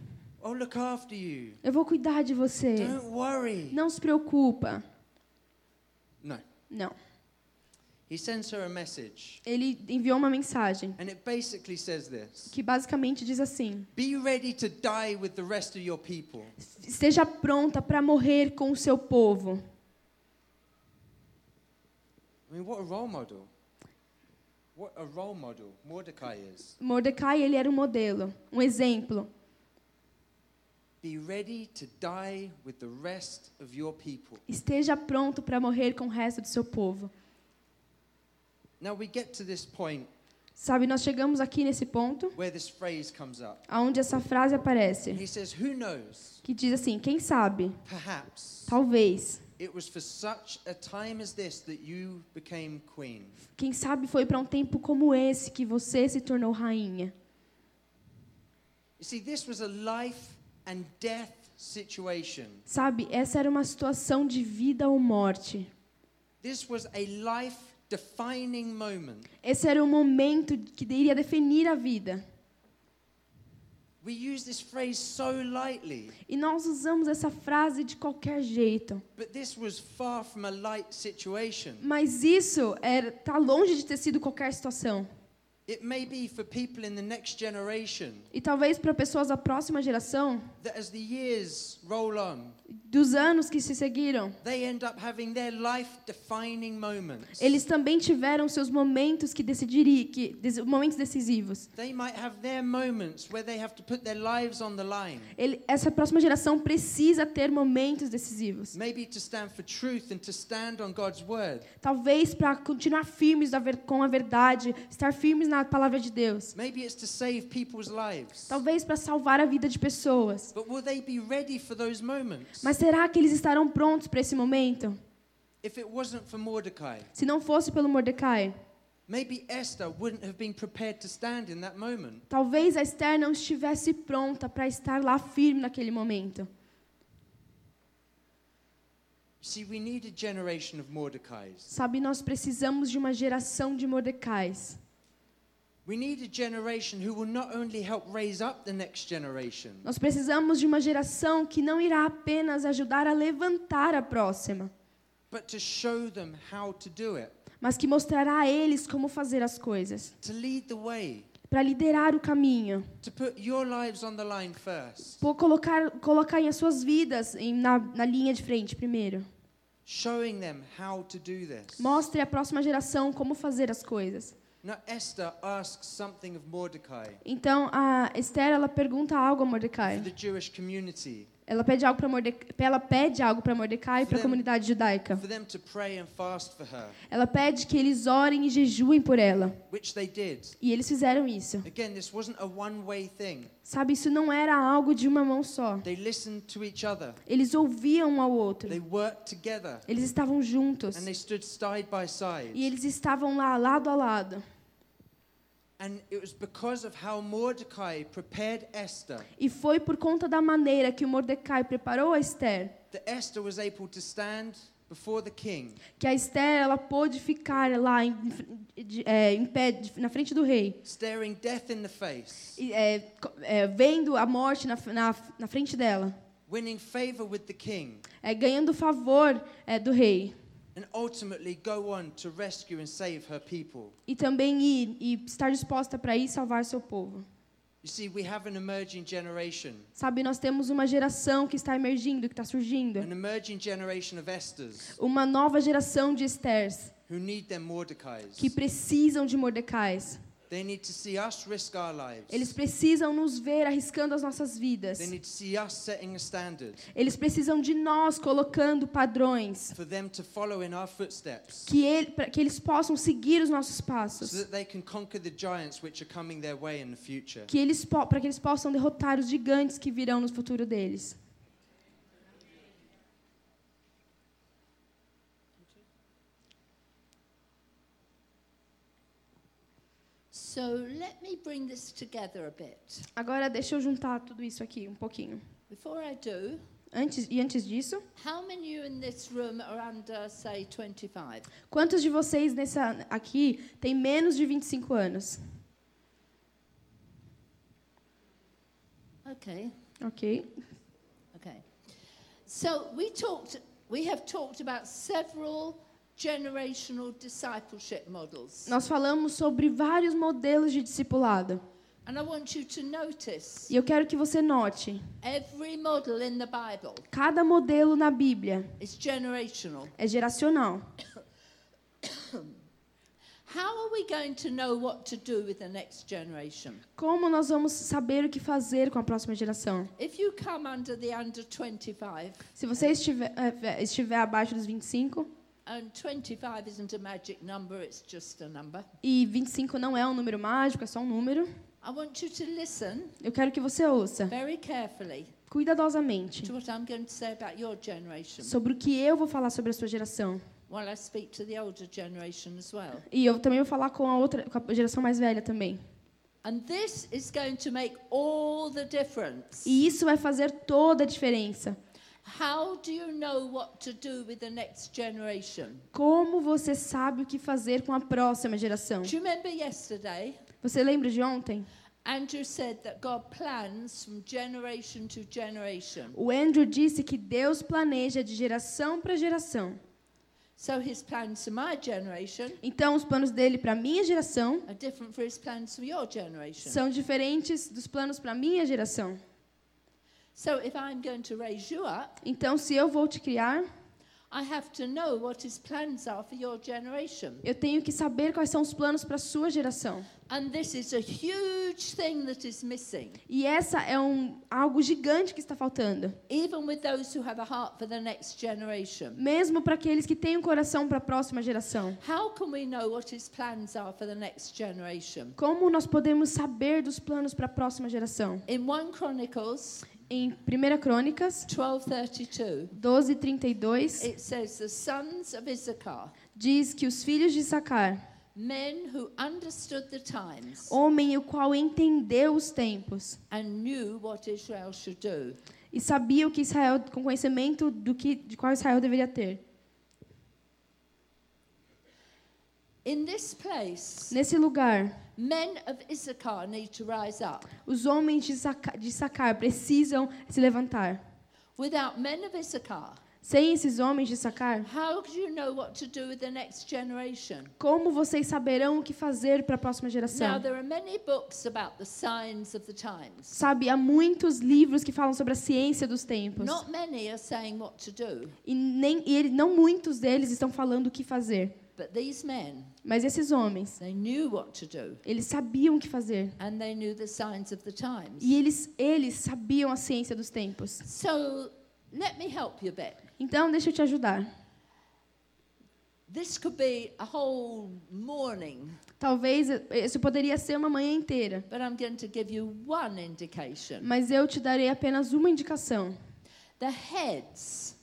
I'll look after you. Eu vou cuidar de você. Don't worry. Não se preocupa. Não. He sends her a message, Ele enviou uma mensagem and it basically says this que basicamente diz assim: Be ready to die with the rest of your people. Esteja pronta para morrer com o seu povo. I mean, what a role model. What a role model Mordecai is. Mordecai, ele era um modelo, um exemplo. Be ready to die with the rest of your people. Esteja pronto para morrer com o resto do seu povo. Now we get to this point Sabe, nós chegamos aqui nesse ponto where this phrase comes up. aonde essa frase aparece, He says, Who knows? que diz assim: quem sabe, Perhaps talvez, it was for such a time as this that you became queen. quem sabe foi para um tempo como esse que você se tornou rainha. You see, this was a life and death situation. Sabe, essa era uma situação de vida ou morte. This was a life defining moment. Esse era um momento que iria definir a vida. We use this phrase so lightly, E nós usamos essa frase de qualquer jeito. but this was far from a light situation. Mas isso está longe de ter sido qualquer situação. It may be for people in the next generation E talvez para pessoas da próxima geração, that as the years roll on, dos anos que se seguiram, they end up having their life defining moments. eles também tiveram seus momentos que decidiri, que momentos decisivos. They might have their moments where they have to put their lives on the line. Ele- essa próxima geração precisa ter momentos decisivos. Maybe to stand for truth and to stand on God's word. Talvez para continuar firmes com a verdade, estar firmes na palavra de Deus. Maybe it's to save people's lives. Talvez para salvar a vida de pessoas. But will they be ready for those moments? Mas será que eles estarão prontos para esse momento? Se não fosse pelo Mordecai, talvez a Esther não estivesse pronta para estar lá firme naquele momento. You see, we need a generation of Mordecais. Sabe, nós precisamos de uma geração de Mordecais. Nós precisamos de uma geração que não irá apenas ajudar a levantar a próxima, but to show them how to do it, mas que mostrará a eles como fazer as coisas, to lead the way, para liderar o caminho, to put your lives on the line first, por colocar colocar em as suas vidas em- na, na linha de frente primeiro. showing them how to do this. Mostre à próxima geração como fazer as coisas. Now, Esther asks something of Mordecai Então a Esther ela pergunta algo a for Mordecai. the Jewish community, Ela pede algo para Mordecai, ela pede algo para Mordecai e para a comunidade judaica. Ela pede que eles orem e jejuem por ela. E eles fizeram isso. Sabe, isso não era algo de uma mão só. They listened to each other, Eles ouviam um ao outro. they worked together, Eles estavam juntos. and they stood side by side. E eles estavam lá, lado a lado. E foi por conta da maneira que Mordecai preparou a Esther, that Esther was able to stand before the king. que a Esther ela pôde ficar lá em, é, em pé na frente do rei, staring death in the face, e, é, é, vendo a morte na, na, na frente dela, winning favor with the king, é, ganhando favor é, do rei. And ultimately go on to rescue and save her people. E também ir e estar disposta para ir salvar seu povo. You see, we have an emerging generation, Sabe, nós temos uma geração que está emergindo, que está surgindo. an emerging generation of Esthers Uma nova geração de Mordecais. que precisam de Mordecais. They need to see us risk our lives. Eles precisam nos ver arriscando as nossas vidas. They need to see us setting a standard Eles precisam de nós colocando padrões for them to follow in our footsteps que, ele, que eles possam seguir os nossos so passos. Que eles para que eles possam derrotar os gigantes que virão no futuro deles. So let me bring this together a bit. Agora deixa eu juntar tudo isso aqui um pouquinho. Before I do, Antes e antes disso, how many of you in this room are under, say, 25? quantos de vocês nessa aqui têm menos de 25 anos? Okay, OK? okay. So we talked, we have talked about several generational discipleship models. Nós falamos sobre vários modelos de discipulado. And I want you to notice E eu quero que você note, every model in the Bible cada modelo na Bíblia is generational. é geracional. How are we going to know what to do with the next generation? Como nós vamos saber o que fazer com a próxima geração? If you come under the under 25, Se você estiver, é, estiver abaixo dos 25, and 25 isn't a magic number, it's just a number. e 25 não é um número mágico, é só um número, I want you to listen eu quero que você ouça very carefully cuidadosamente to what I'm going to say about your generation sobre o que eu vou falar sobre a sua geração. while I speak to the older generation as well. E eu também vou falar com a outra, com a geração mais velha também. And this is going to make all the difference. E isso vai fazer toda a diferença. How do you know what to do with the next generation? Como você sabe o que fazer com a próxima geração? Do you remember yesterday? Você lembra de ontem? Andrew said that God plans from generation to generation. O Andrew disse que Deus planeja de geração para geração. So his plans for my generation Então, os planos dele para minha geração are different from his plans for your generation. são diferentes dos planos para minha geração. So if I'm going to raise you up, Então, se eu vou te criar, I have to know what his plans are for your generation. eu tenho que saber quais são os planos para a sua geração. And this is a huge thing that is missing, E essa é um algo gigante que está faltando, even with those who have a heart for the next generation. mesmo para aqueles que têm um coração para a próxima geração. How can we know what his plans are for the next generation? Como nós podemos saber dos planos para a próxima geração? In 1 Chronicles Em 1 Crônicas 12:32, 12:32 it says the sons of Issachar, diz que os filhos de Sacar, men who understood the times homem o qual entendeu os tempos and knew what Israel should do. e sabia o que Israel com conhecimento do que de qual Israel deveria ter. In this place, Nesse lugar, men of Issachar need to rise up. os homens de Sacar, de Sacar precisam se levantar. Without men of Issachar, Sem esses homens de Sacar, how do you know what to do with the next generation? como vocês saberão o que fazer para a próxima Now, geração? there are many books about the signs of the times. Sabe, há muitos livros que falam sobre a ciência dos tempos. Not many are saying what to do, E, nem, e não muitos deles estão falando o que fazer. But these men, Mas esses homens, they knew what to do, eles sabiam o que fazer. and they knew the signs of the times. E eles, eles sabiam a ciência dos tempos. So, let me help you a bit. Então, deixa eu te ajudar. This could be a whole morning, Talvez isso poderia ser uma manhã inteira, but I'm going to give you one indication. mas eu te darei apenas uma indicação. The heads,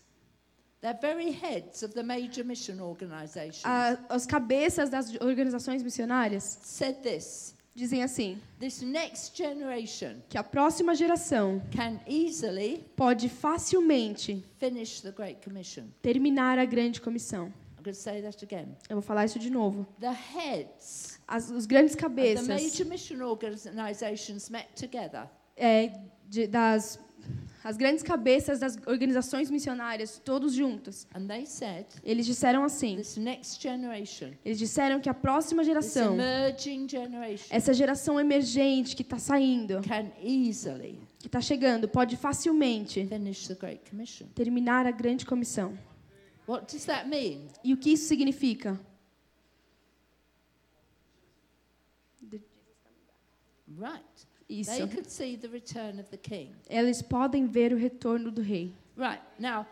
the very heads of the major mission organizations, A, as cabeças das organizações missionárias said this dizem assim: this next generation que a próxima geração can easily pode facilmente finish the Great Commission. terminar a grande comissão. Eu vou falar isso de novo. The heads As, os grandes of the cabeças major mission organizations met together é, de- das as grandes cabeças das organizações missionárias, todos juntos, and they said eles disseram assim: eles disseram que a próxima geração, essa geração emergente que está saindo, que está chegando, pode facilmente terminar a grande comissão. E o que isso significa? Right. Isso. They could see the return of the king. Eles podem ver o retorno do rei. Right. Now,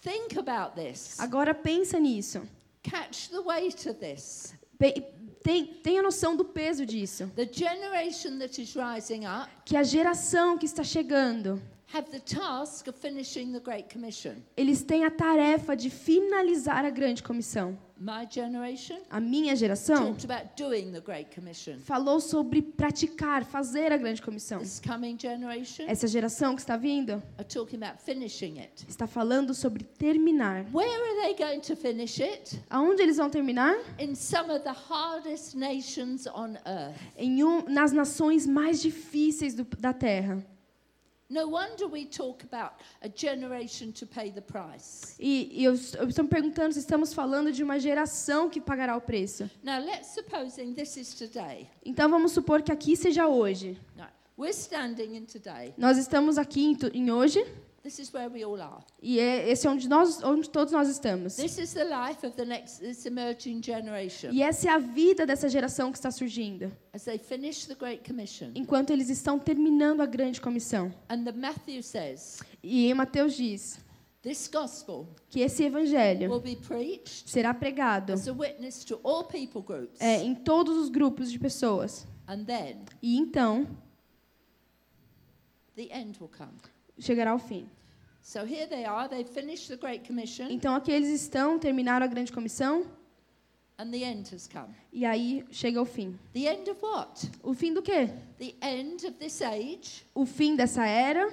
think about this. Agora pensa nisso. Catch the weight of this. Pe- Tem, tenha noção do peso disso. The generation that is rising up Que a geração que está chegando, have the task of finishing the Great Commission. eles têm a tarefa de finalizar a grande comissão. My generation A minha geração talked about doing the Great Commission. falou sobre praticar, fazer a grande comissão. This coming generation Essa geração que está vindo are talking about finishing it. está falando sobre terminar. Where are they going to finish it? Aonde eles vão terminar? In some of the hardest nations on earth. Em um, nas nações mais difíceis do- da terra. No wonder we talk about a generation to pay the price. E, e eu, eu estou me perguntando se estamos falando de uma geração que pagará o preço. Now, let's supposing this is today. Então vamos supor que aqui seja hoje. We're standing in today. Nós estamos aqui em, em hoje This is where we all are. e é, esse é onde nós, onde todos nós estamos. This is the life of the next, this emerging generation E essa é a vida dessa geração que está surgindo, as they finish the Great Commission. enquanto eles estão terminando a grande comissão. And the Matthew says, E Mateus diz this gospel que esse evangelho will be preached será pregado as a witness to all people groups. é, em todos os grupos de pessoas. And then E então the end will come. Chegará ao fim. So here they are, they finished the Great Commission, Então aqui eles estão, terminaram a grande comissão and the end has come. e aí chega o fim. The end of what? O fim do quê? The end of this age O fim dessa era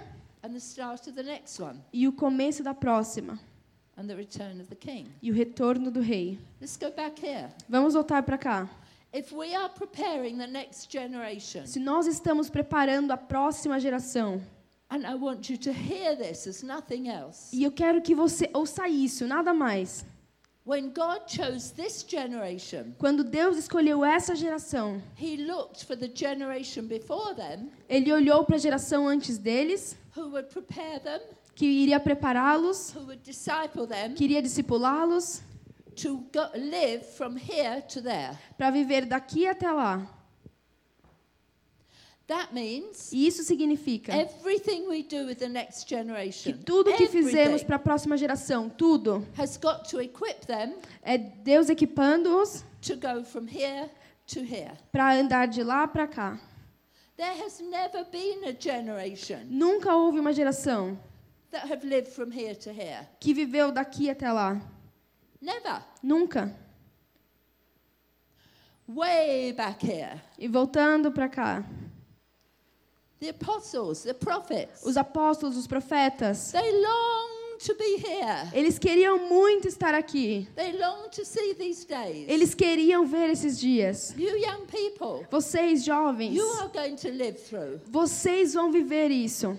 and the start of the next one, e o começo da próxima. and the return of the King. E o retorno do rei. Let's go back here. Vamos voltar para cá. If we are preparing the next generation, Se nós estamos preparando a próxima geração, and I want you to hear this as nothing else. e eu quero que você ouça isso, nada mais. When God chose this generation, Quando Deus escolheu essa geração, He looked for the generation before them ele olhou para a geração antes deles, who would prepare them, que iria prepará-los, who would disciple them que iria discipulá-los to go, live from here to there. para viver daqui até lá. That means E isso significa everything we do with the next que generation, tudo que fizemos para a próxima geração, tudo, has got to equip them é Deus equipando-os to go from here to here. para andar de lá para cá. There has never been a generation Nunca houve uma geração that have lived from here to here. que viveu daqui até lá. Never. Nunca. Way back here. E voltando para cá, The apostles, the prophets, os apóstolos, os profetas, they long to be here. eles queriam muito estar aqui. They long to see these days. Eles queriam ver esses dias. You young people, Vocês, jovens, you are going to live through vocês vão viver isso.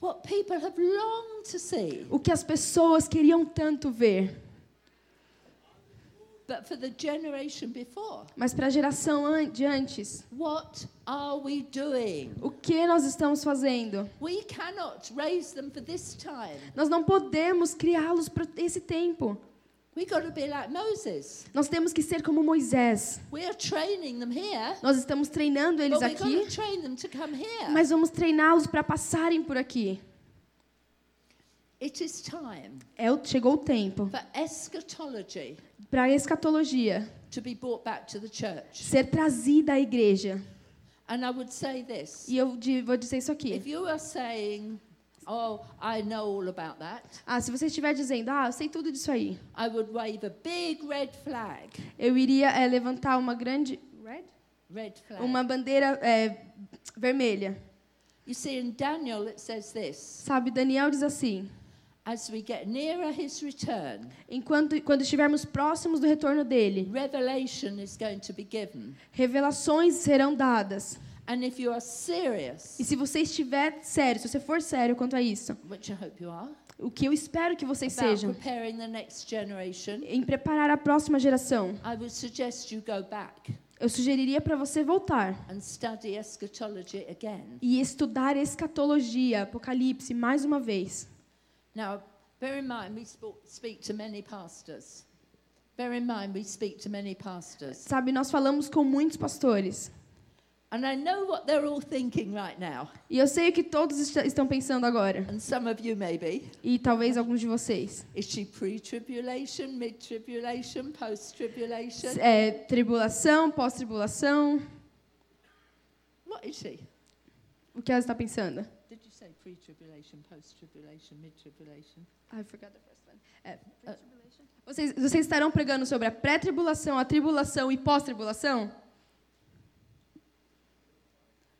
what people have longed to see. O que as pessoas queriam tanto ver. But for the generation before, Mas para a geração de antes, what are we doing? o que nós estamos fazendo? We cannot raise them for this time. Nós não podemos criá-los para esse tempo. We got to be like Moses. Nós temos que ser como Moisés. We are training them here, Nós estamos treinando eles but we aqui, train them to come here. mas vamos treiná-los para passarem por aqui. It is time É, chegou o tempo para a escatologia to be brought back to the church. ser trazida à igreja. And I would say this. E eu vou dizer isso aqui. If you are saying, Oh, I know all about that, Ah, se você estiver dizendo, ah, eu sei tudo disso aí, I would wave a big red flag. eu iria é, levantar uma grande red? Red flag. uma bandeira é, vermelha. You see, in Daniel it says this Sabe, Daniel diz assim: As we get nearer his return, enquanto quando estivermos próximos do retorno dele, revelation is going to be given. revelações serão dadas. And if you are serious, E se você estiver sério, se você for sério quanto a isso, which I hope you are, o que eu espero que vocês sejam preparing the next generation, em preparar a próxima geração, I would suggest you go back eu sugeriria para você voltar and study eschatology again. e estudar escatologia, Apocalipse, mais uma vez. Now, bear in mind, we speak to many pastors. Bear in mind, we speak to many pastors. Sabe, nós falamos com muitos pastores. And And I know what they're all thinking right now. E eu sei o que todos est- estão pensando agora. And some of you maybe. E talvez alguns de vocês. Is she pre-tribulation, mid-tribulation, post-tribulation? É, tribulação, pós-tribulação. What is she? O que ela está pensando? Did you say pre-tribulation, post-tribulation, mid-tribulation? I forgot the first one. É, vocês, vocês estarão pregando sobre a pré-tribulação, a tribulação e pós-tribulação?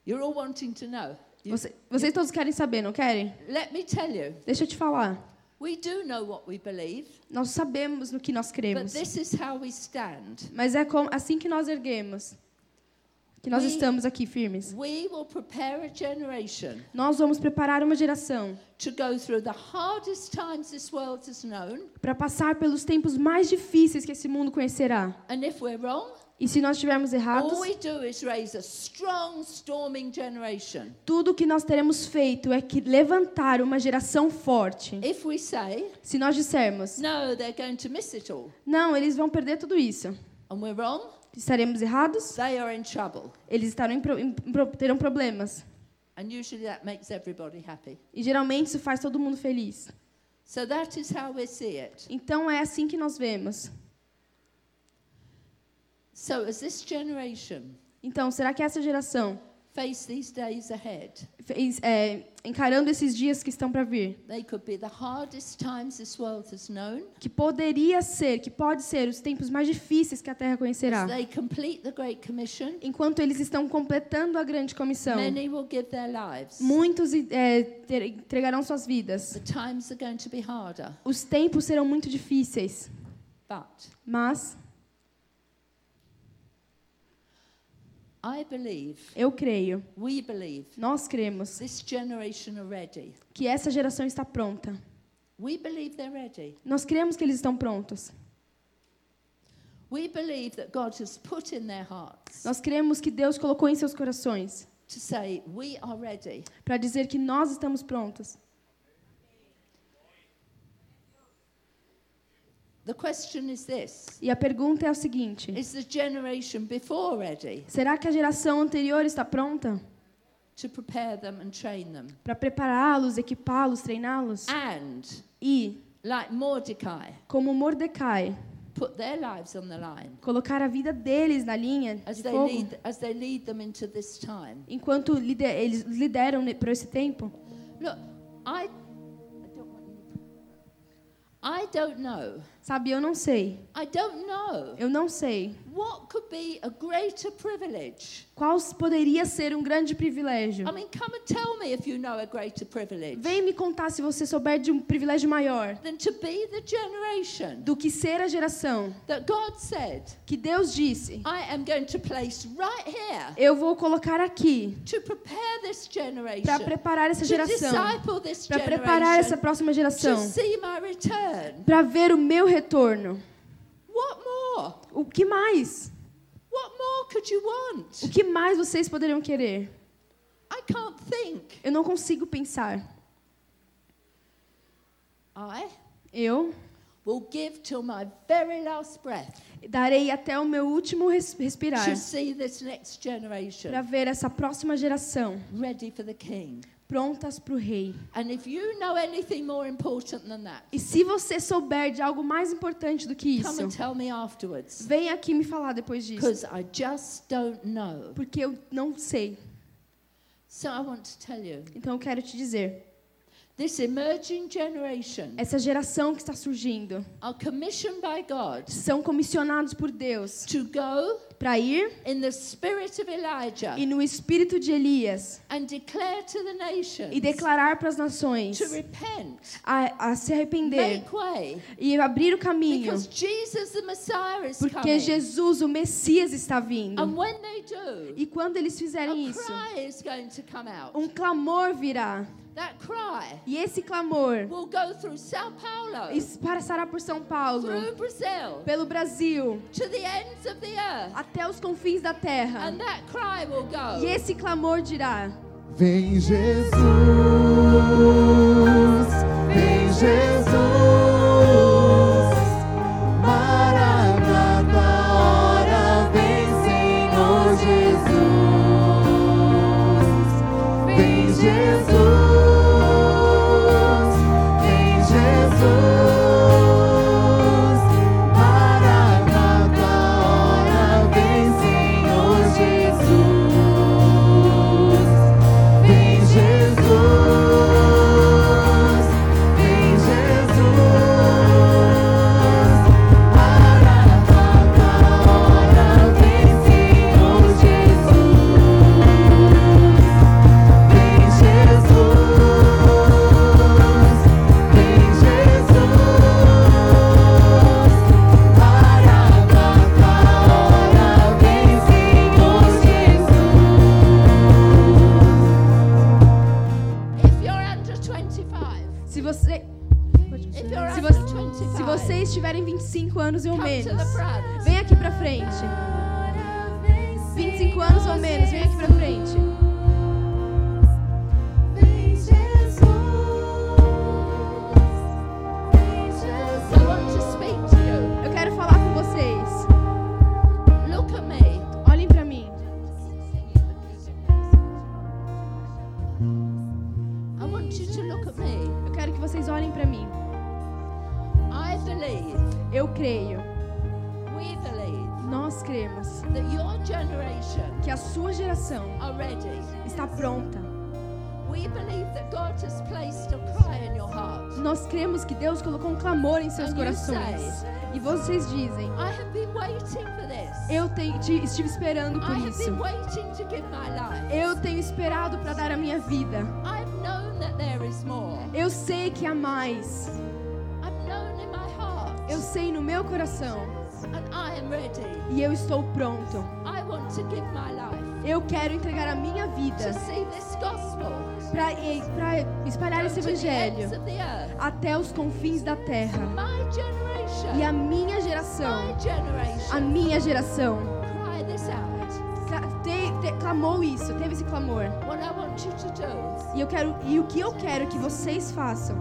You're all wanting to know. You- Você- vocês todos querem saber, não querem? Let me tell you, Deixa eu te falar. we do know what we believe, Nós sabemos no que nós but cremos. this is how we stand. Mas é como, assim que nós erguemos, que nós We- estamos aqui firmes. We will prepare a generation Nós vamos preparar uma geração to go through the hardest times this world has known. para passar pelos tempos mais difíceis que esse mundo conhecerá. And if we're wrong, E se nós estivermos errados, tudo o que nós teremos feito é que levantar uma geração forte. If we say, Se nós dissermos, no, they're going to miss it all, não, eles vão perder tudo isso, estaremos errados, they are in trouble. eles estarão em pro- em pro- terão problemas. And usually that makes everybody happy. E geralmente isso faz todo mundo feliz. So that is how we see it. Então é assim que nós vemos. So as this generation Então, será que essa geração, face these days ahead, fez, é, encarando esses dias que estão para vir, they could be the hardest times this world has known. que poderia ser, que pode ser os tempos mais difíceis que a Terra conhecerá, As they complete the Great Commission, enquanto eles estão completando a grande comissão, many will give their lives. muitos é, ter- entregarão suas vidas. The times are going to be harder. Os tempos serão muito difíceis, But mas I believe, eu creio, we believe, nós cremos que essa geração está pronta. Nós cremos que eles estão prontos. Nós cremos que Deus colocou em seus corações to say, we are ready. para dizer que nós estamos prontos. The question is this E a pergunta é o seguinte: Is the generation before ready será que a geração anterior está pronta to prepare them and train them? para prepará-los, equipá-los, treiná-los? And, E, like Mordecai, como Mordecai, put their lives on the line colocar a vida deles na linha as de they fogo, lead, as they lead them into this time? enquanto lide- eles lideram por esse tempo? Look, I. I don't know. Sabe, eu não sei. I don't know Eu não sei. what could be a greater privilege. Qual poderia ser um grande privilégio? I mean, come and tell me if you know a greater privilege Vem me contar se você souber de um privilégio maior than to be the generation do que ser a geração that God said, que Deus disse: I am going to place right here Eu vou colocar aqui to prepare this para generation, preparar essa to geração, disciple this para preparar essa generation, próxima to geração, see my return. para ver o meu retorno. What more? O que mais? O que mais vocês poderiam querer? I can't think. Eu não consigo pensar. I Eu will give till my very last breath darei até o meu último res- respirar para ver essa próxima geração prontas para o rei. And if you know anything more important than that, E se você souber de algo mais importante do que come isso, and tell me afterwards. vem aqui me falar depois disso, Because I just don't know. porque eu não sei. So I want to tell you Então eu quero te dizer, this emerging generation essa geração que está surgindo are commissioned by God são comissionados por Deus to go para ir in the spirit of Elijah e no espírito de Elias and declare to the nations e declarar para as nações to repent, a, a se arrepender make way, e abrir o caminho, because Jesus the Messiah is porque coming. Jesus, o Messias, está vindo. And when they do, E quando eles fizerem isso, cry is going to come out. um clamor virá. That cry E esse clamor will go through Sao Paulo, passará por São Paulo, through Brazil, pelo Brasil, to the ends of the earth, até os confins da terra. and that cry will go. E esse clamor dirá: Vem Jesus, vem Jesus. Anos ou the menos, vem aqui pra frente. 25 anos ou menos, vem aqui clamor em seus corações. E vocês dizem. Eu te- te- estive esperando por isso. Eu tenho esperado para dar a minha vida. Eu sei que há mais. Eu sei no meu coração. E eu estou pronto. Eu quero entregar a minha vida para espalhar esse evangelho. Até os confins da terra. E a minha geração, a minha geração, te- te- clamou isso, teve esse clamor. E eu quero e o que eu quero que vocês façam,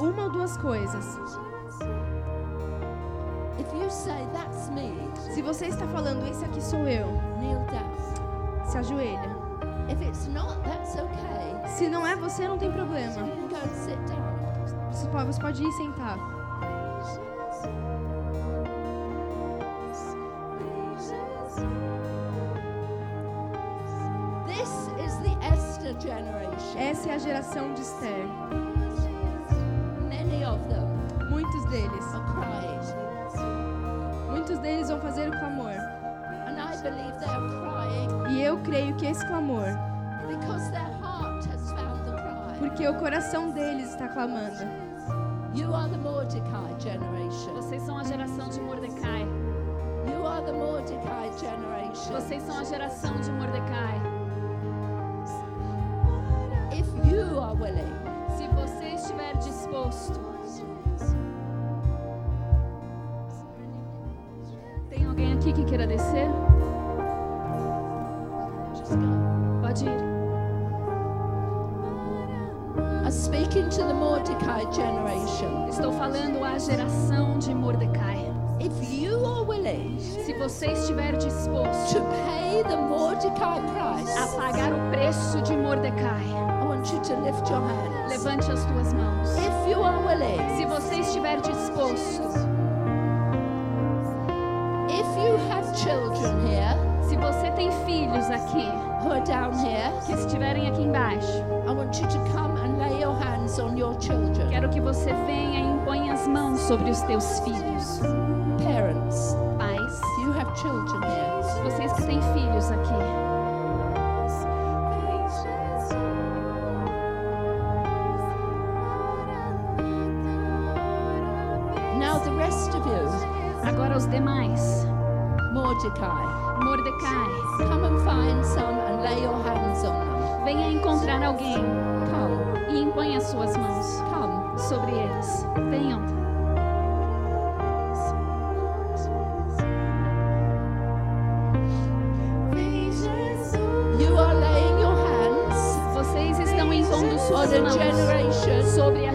uma ou duas coisas. Se você está falando esse aqui sou eu, se ajoelha. Se não é você, não tem problema. You can go and sit down. Você pode, você pode ir sentar. This is the Esther generation. Essa é a geração de Esther. Muitos deles, muitos deles vão fazer o clamor. And I believe they are crying E eu creio que esse clamor, because their heart has found the cry. porque o coração deles está clamando. You are the Mordecai generation. Vocês são a geração de Mordecai. You are the Mordecai generation. Vocês são a geração de Mordecai. If you are willing, Se você estiver disposto. Tem alguém aqui que queira descer? To the Mordecai generation. Estou falando à geração de Mordecai. If you are willing Se você estiver disposto to pay the Mordecai price, a pagar o preço de Mordecai, I want you to lift your hands. levante as tuas mãos. If you are willing, Se você estiver disposto, if you have children here se você tem filhos aqui who are down here, que estiverem aqui embaixo, I want you to come hands on your children. quero que você venha e imponha as mãos sobre os teus filhos. Parents, Pais, you have children here. vocês que têm filhos aqui,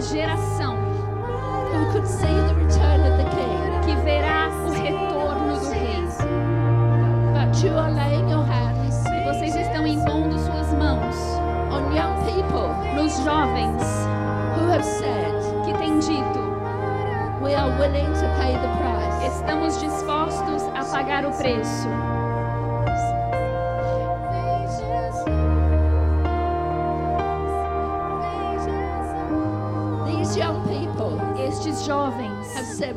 geração. Who could see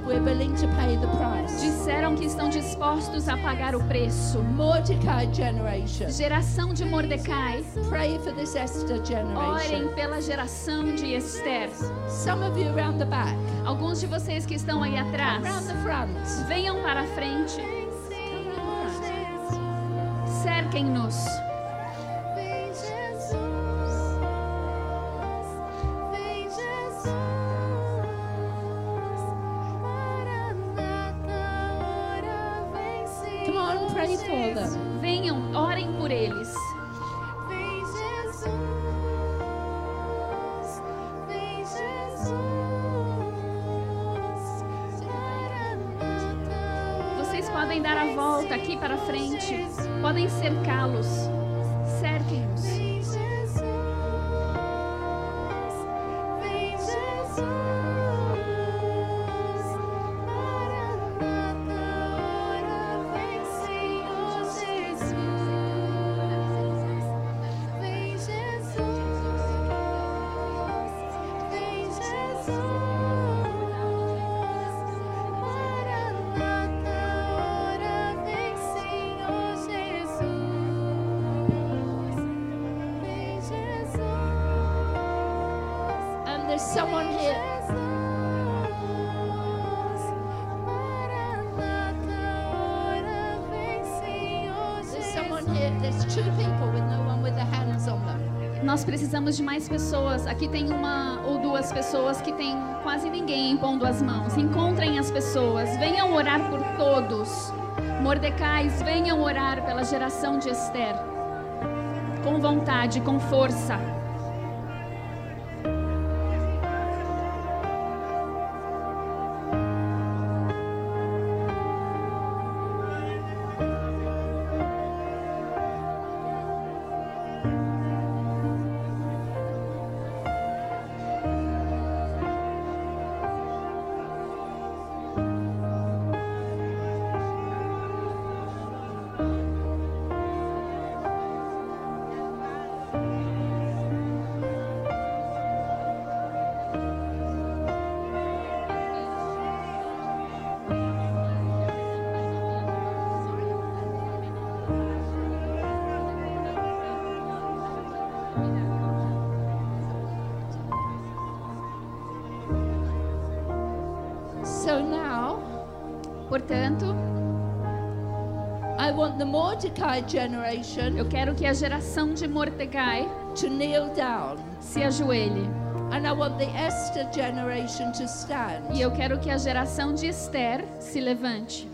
We're willing to pay the price. disseram que estão dispostos a pagar o preço. Mordecai generation. Geração de Mordecai, Pray for this Esther orem generation. pela geração de Esther. Some of you around the back, Alguns de vocês que estão aí atrás, around the front. venham para a frente, cerquem-nos. Nós precisamos de mais pessoas. Aqui tem uma ou duas pessoas que tem quase ninguém impondo as mãos. Encontrem as pessoas. Venham orar por todos. Mordecais, venham orar pela geração de Esther. Com vontade, com força. I want the Mordecai generation eu quero que a geração de Mordecai to kneel down. se ajoelhe. And I want the Esther generation to stand. E eu quero que a geração de Esther se levante.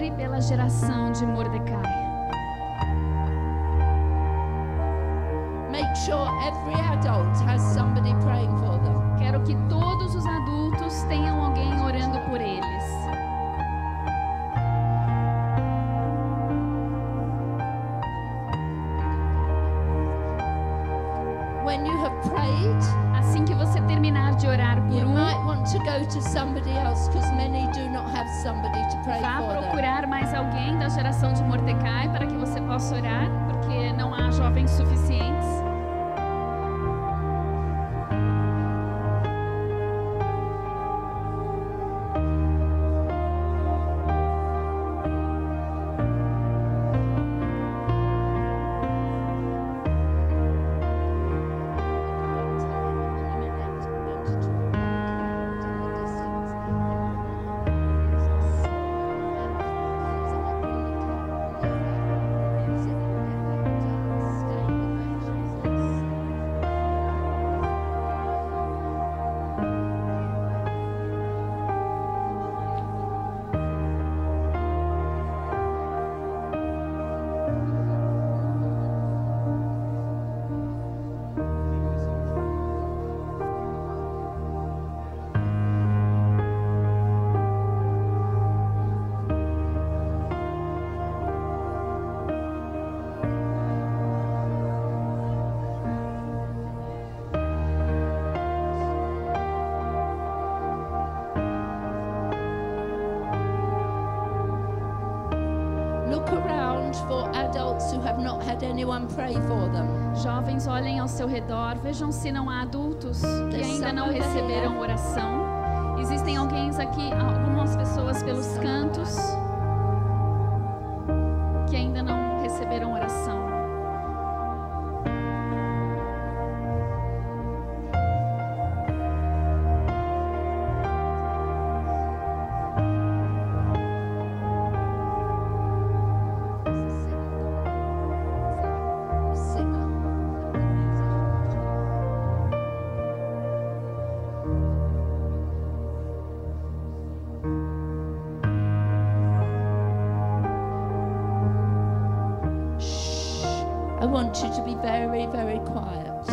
Ore pela geração de Mordecai. Make sure every adult has somebody praying for them. Quero que todos os adultos tenham alguém orando por eles. When you have prayed, Assim que você terminar de orar por you um, might want to go to somebody else because many do not have somebody alguém da geração de Mordecai para que você possa orar, porque não há jovens suficientes. Jovens, olhem ao seu redor, vejam se não há adultos que ainda não receberam oração. Existem alguém aqui, algumas pessoas pelos cantos want you to be very, very quiet.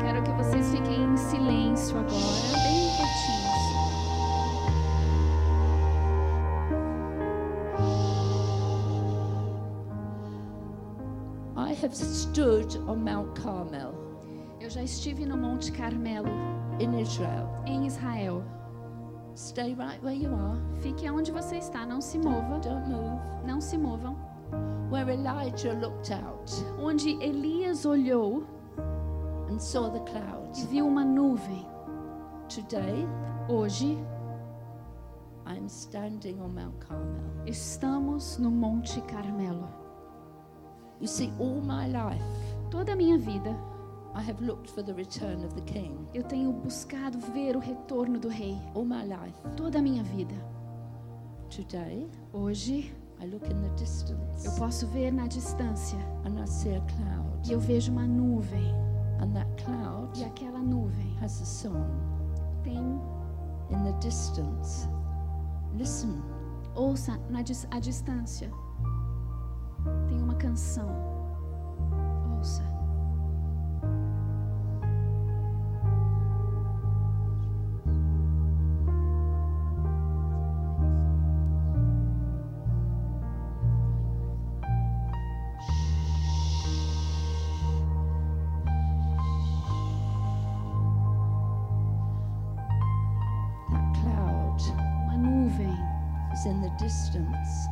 Quero que vocês fiquem em silêncio agora, bem quietinhos. I have stood on Mount Carmel Eu já estive no Monte Carmelo, in Israel. em Israel. Stay right where you are. Fique onde você está, não se mova, Don't move. não se movam. Where Elijah looked out Onde Elias olhou and saw the cloud. e viu uma nuvem. Today, Hoje I'm standing on Mount Carmel. estamos no Monte Carmelo. You see, all my life, Toda a minha vida I have looked for the return of the King. eu tenho buscado ver o retorno do Rei. All my life. Toda a minha vida. Today, Hoje I look in the distance eu posso ver na distância and I see a e cloud. eu vejo uma nuvem. And that cloud E aquela nuvem has a song tem, in the distance. Listen. ouça na dis, a distância, tem uma canção. Ouça.